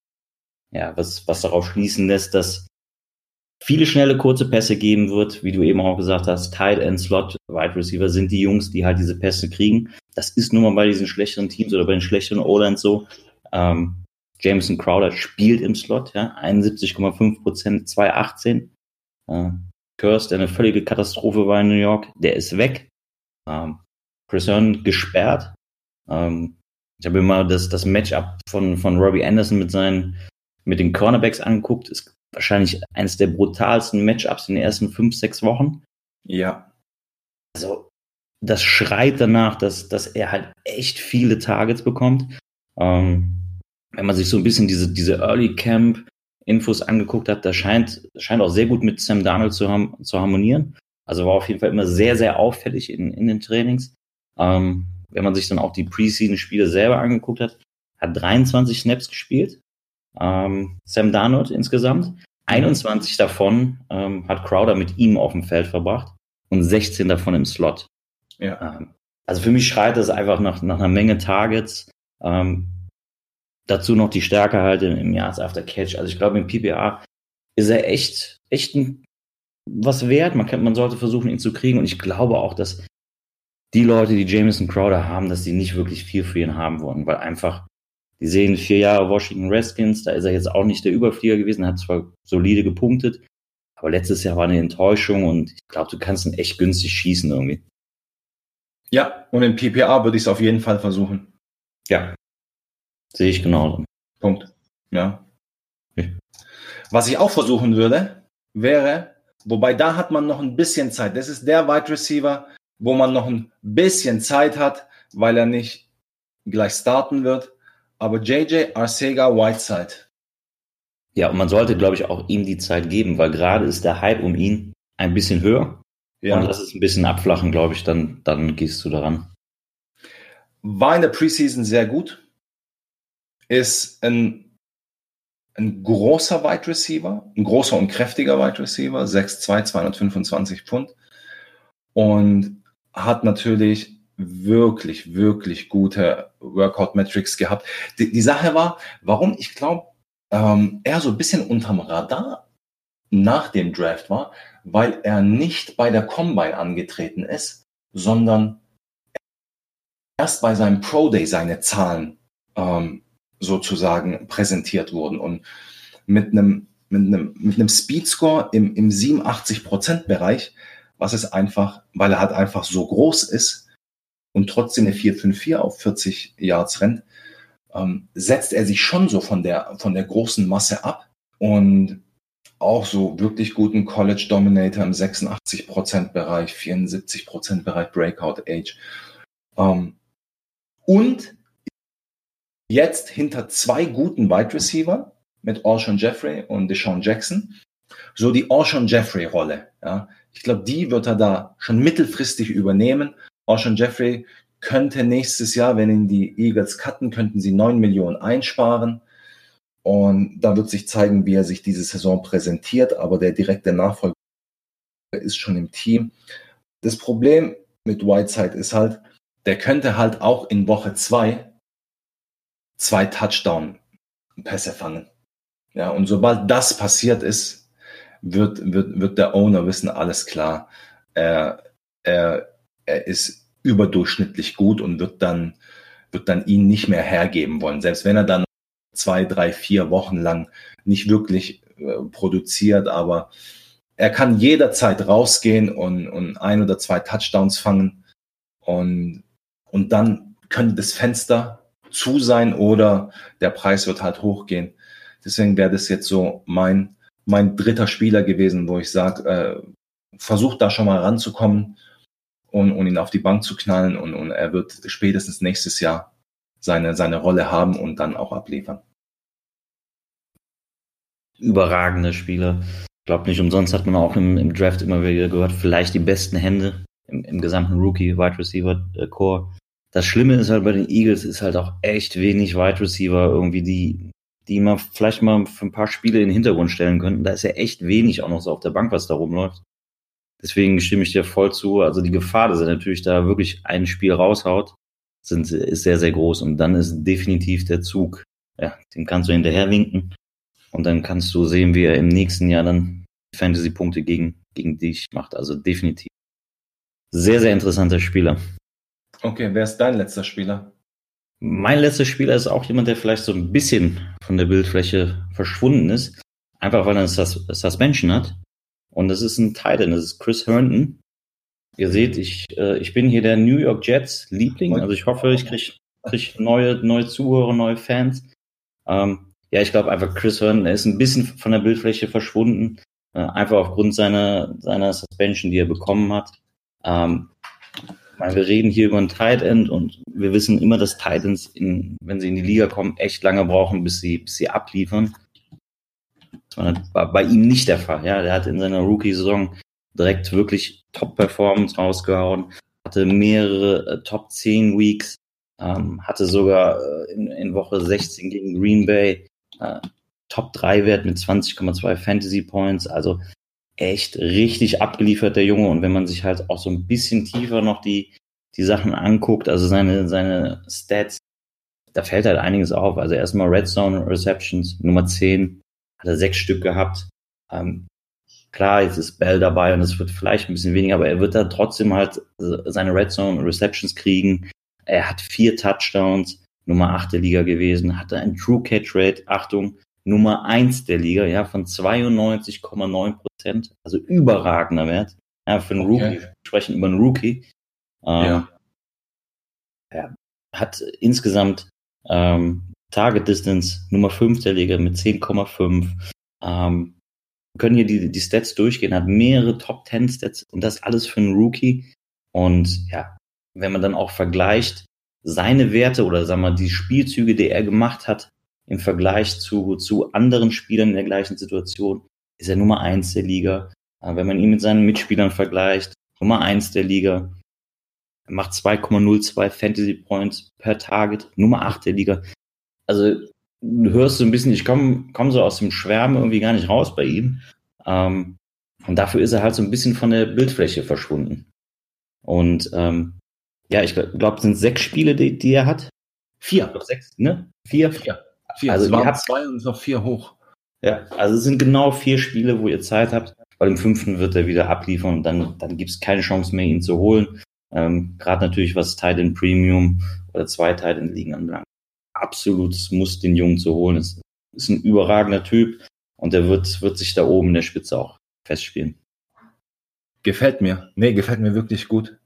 Ja, was, was darauf schließen lässt, dass viele schnelle kurze Pässe geben wird, wie du eben auch gesagt hast, Tight End, Slot, Wide Receiver sind die Jungs, die halt diese Pässe kriegen. Das ist nun mal bei diesen schlechteren Teams oder bei den schlechteren O-Lines so. Ähm, Jameson Crowder spielt im Slot, ja, 71,5 Prozent, 218. Äh, Curse, der eine völlige Katastrophe war in New York, der ist weg. Ähm, Chris Hearn gesperrt. Ähm, ich habe mal das, das Matchup von, von Robbie Anderson mit seinen, mit den Cornerbacks angeguckt. Ist wahrscheinlich eines der brutalsten Matchups in den ersten fünf, sechs Wochen. Ja. Also, das schreit danach, dass, dass er halt echt viele Targets bekommt. Ähm, wenn man sich so ein bisschen diese, diese Early Camp Infos angeguckt hat, das scheint, scheint auch sehr gut mit Sam Darnold zu, ham, zu harmonieren. Also war auf jeden Fall immer sehr, sehr auffällig in, in den Trainings. Ähm, wenn man sich dann auch die Preseason-Spiele selber angeguckt hat, hat 23 Snaps gespielt. Ähm, Sam Darnold insgesamt. 21 davon ähm, hat Crowder mit ihm auf dem Feld verbracht und 16 davon im Slot. Ja. Ähm, also für mich schreit das einfach nach, nach einer Menge Targets. Ähm, dazu noch die Stärke halt im, im Yards After Catch. Also ich glaube, im PPA ist er echt, echt ein, was wert. Man, kann, man sollte versuchen, ihn zu kriegen. Und ich glaube auch, dass die Leute, die Jameson Crowder haben, dass sie nicht wirklich viel für ihn haben wollen, weil einfach die sehen vier Jahre Washington Redskins, da ist er jetzt auch nicht der Überflieger gewesen, hat zwar solide gepunktet, aber letztes Jahr war eine Enttäuschung und ich glaube, du kannst ihn echt günstig schießen irgendwie. Ja, und in PPA würde ich es auf jeden Fall versuchen. Ja, sehe ich genau. Punkt. Ja. Was ich auch versuchen würde, wäre, wobei da hat man noch ein bisschen Zeit. Das ist der Wide Receiver, wo man noch ein bisschen Zeit hat, weil er nicht gleich starten wird aber JJ Arcega Whiteside. Ja, und man sollte, glaube ich, auch ihm die Zeit geben, weil gerade ist der Hype um ihn ein bisschen höher. Ja. Und lass es ein bisschen abflachen, glaube ich, dann, dann gehst du daran. War in der Preseason sehr gut. Ist ein, ein großer Wide Receiver, ein großer und kräftiger Wide Receiver, 6'2, 225 Pfund. Und hat natürlich wirklich, wirklich gute Workout-Metrics gehabt. Die, die, Sache war, warum ich glaube, ähm, er so ein bisschen unterm Radar nach dem Draft war, weil er nicht bei der Combine angetreten ist, sondern erst bei seinem Pro Day seine Zahlen ähm, sozusagen präsentiert wurden und mit einem mit einem mit einem Speedscore im im 87% Bereich, was ist einfach, weil er halt einfach so groß ist und trotzdem eine 454 auf 40 Yards rennt, ähm, setzt er sich schon so von der von der großen Masse ab und auch so wirklich guten College Dominator im 86% Bereich, 74% Bereich Breakout Age. Ähm, und jetzt hinter zwei guten Wide Receiver mit Alshon Jeffrey und Deshaun Jackson, so die Alshon Jeffrey Rolle. Ja. Ich glaube, die wird er da schon mittelfristig übernehmen. Alshon Jeffrey könnte nächstes Jahr, wenn ihn die Eagles cutten, könnten sie neun Millionen einsparen. Und da wird sich zeigen, wie er sich diese Saison präsentiert. Aber der direkte Nachfolger ist schon im Team. Das Problem mit Whiteside ist halt, der könnte halt auch in Woche zwei zwei Touchdown-Pässe fangen. Ja, und sobald das passiert ist, wird, wird, wird der Owner wissen, alles klar. Er, er, er ist überdurchschnittlich gut und wird dann, wird dann ihn nicht mehr hergeben wollen. Selbst wenn er dann zwei, drei, vier Wochen lang nicht wirklich äh, produziert, aber er kann jederzeit rausgehen und, und ein oder zwei Touchdowns fangen und, und dann könnte das Fenster zu sein oder der Preis wird halt hochgehen. Deswegen wäre das jetzt so mein, mein dritter Spieler gewesen, wo ich sage, äh, versucht da schon mal ranzukommen und, und ihn auf die Bank zu knallen und, und er wird spätestens nächstes Jahr seine, seine Rolle haben und dann auch abliefern überragende Spieler. Ich glaube, nicht umsonst hat man auch im, im, Draft immer wieder gehört, vielleicht die besten Hände im, im gesamten Rookie-Wide Receiver-Core. Das Schlimme ist halt bei den Eagles ist halt auch echt wenig Wide Receiver irgendwie, die, die man vielleicht mal für ein paar Spiele in den Hintergrund stellen könnten. Da ist ja echt wenig auch noch so auf der Bank, was da rumläuft. Deswegen stimme ich dir voll zu. Also die Gefahr, dass er natürlich da wirklich ein Spiel raushaut, sind, ist sehr, sehr groß. Und dann ist definitiv der Zug, ja, den kannst du hinterher winken. Und dann kannst du sehen, wie er im nächsten Jahr dann Fantasy-Punkte gegen, gegen dich macht. Also definitiv. Sehr, sehr interessanter Spieler. Okay, wer ist dein letzter Spieler? Mein letzter Spieler ist auch jemand, der vielleicht so ein bisschen von der Bildfläche verschwunden ist. Einfach weil er eine Sus Suspension hat. Und das ist ein Titan, das ist Chris Herndon. Ihr seht, ich, äh, ich bin hier der New York Jets Liebling. Also ich hoffe, ich kriege krieg neue, neue Zuhörer, neue Fans. Ähm, ja, ich glaube einfach Chris Herndon, er ist ein bisschen von der Bildfläche verschwunden, äh, einfach aufgrund seiner, seiner Suspension, die er bekommen hat. Ähm, weil wir reden hier über ein Tight End und wir wissen immer, dass Titans, in, wenn sie in die Liga kommen, echt lange brauchen, bis sie, bis sie abliefern. Das war bei ihm nicht der Fall. Ja, der hat in seiner Rookie-Saison direkt wirklich Top-Performance rausgehauen, hatte mehrere äh, Top 10 Weeks, ähm, hatte sogar äh, in, in Woche 16 gegen Green Bay äh, Top-3-Wert mit 20,2 Fantasy Points. Also echt richtig abgeliefert, der Junge. Und wenn man sich halt auch so ein bisschen tiefer noch die, die Sachen anguckt, also seine, seine Stats, da fällt halt einiges auf. Also erstmal Red Zone Receptions, Nummer 10, hat er sechs Stück gehabt. Ähm, klar, jetzt ist Bell dabei und es wird vielleicht ein bisschen weniger, aber er wird da trotzdem halt seine Red Zone Receptions kriegen. Er hat vier Touchdowns. Nummer 8 der Liga gewesen, hatte ein True Catch Rate, Achtung, Nummer 1 der Liga, ja, von 92,9 Prozent, also überragender Wert. Ja, für einen okay. Rookie, wir sprechen über einen Rookie. Ähm, ja. ja. Hat insgesamt ähm, Target Distance Nummer 5 der Liga mit 10,5. Ähm, können hier die, die Stats durchgehen, hat mehrere Top 10 Stats und das alles für einen Rookie. Und ja, wenn man dann auch vergleicht, seine Werte oder sagen wir die Spielzüge, die er gemacht hat im Vergleich zu, zu anderen Spielern in der gleichen Situation, ist er Nummer eins der Liga. Wenn man ihn mit seinen Mitspielern vergleicht, Nummer 1 der Liga. Er macht 2,02 Fantasy Points per Target, Nummer 8 der Liga. Also du hörst so ein bisschen, ich komme komm so aus dem Schwärmen irgendwie gar nicht raus bei ihm. Ähm, und dafür ist er halt so ein bisschen von der Bildfläche verschwunden. Und ähm, ja, ich glaube, es sind sechs Spiele, die, die er hat. Vier. Doch sechs, ne? Vier. Vier. vier. Also es waren zwei und noch vier hoch. Ja, also es sind genau vier Spiele, wo ihr Zeit habt, weil im fünften wird er wieder abliefern und dann, dann gibt es keine Chance mehr, ihn zu holen. Ähm, Gerade natürlich, was Titan Premium oder zwei Titan Ligen anbelangt. Absolutes Muss, den Jungen zu holen. Ist, ist ein überragender Typ und der wird, wird sich da oben in der Spitze auch festspielen. Gefällt mir. Nee, gefällt mir wirklich gut.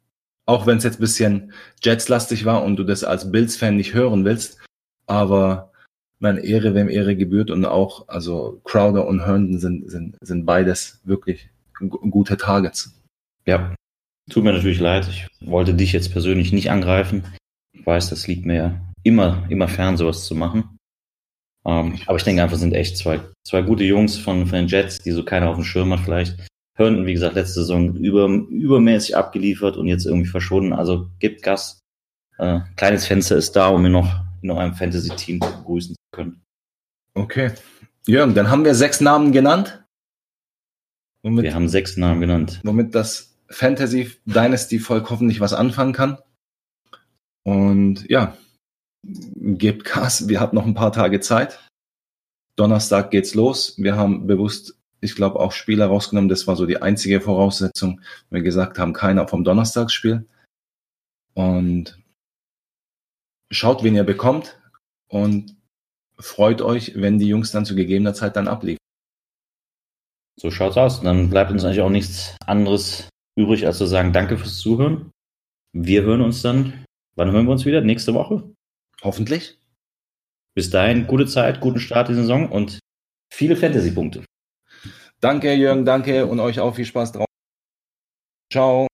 Auch wenn es jetzt bisschen Jets-lastig war und du das als Bills-Fan nicht hören willst. Aber meine Ehre, wem Ehre gebührt und auch, also Crowder und Herndon sind, sind, sind beides wirklich gute Targets. Ja, tut mir natürlich leid. Ich wollte dich jetzt persönlich nicht angreifen. Ich weiß, das liegt mir immer, immer fern, sowas zu machen. Ähm, aber ich denke einfach, sind echt zwei, zwei gute Jungs von, von den Jets, die so keiner auf dem Schirm hat vielleicht. Herndon, wie gesagt, letzte Saison über, übermäßig abgeliefert und jetzt irgendwie verschwunden. Also gibt Gas. Äh, kleines Fenster ist da, um ihn noch in eurem Fantasy-Team begrüßen zu können. Okay. Jürgen, dann haben wir sechs Namen genannt. Womit, wir haben sechs Namen genannt. Womit das Fantasy Dynasty Volk hoffentlich was anfangen kann. Und ja, gebt Gas. Wir haben noch ein paar Tage Zeit. Donnerstag geht's los. Wir haben bewusst, ich glaube, auch Spieler rausgenommen. Das war so die einzige Voraussetzung. Wir gesagt haben, keiner vom Donnerstagsspiel. Und schaut, wen ihr bekommt und freut euch, wenn die Jungs dann zu gegebener Zeit dann abliefern. So schaut's aus. Dann bleibt uns eigentlich auch nichts anderes übrig, als zu sagen, danke fürs Zuhören. Wir hören uns dann. Wann hören wir uns wieder? Nächste Woche? Hoffentlich. Bis dahin, gute Zeit, guten Start die Saison und viele Fantasy-Punkte. Danke, Jürgen, danke und euch auch viel Spaß drauf. Ciao.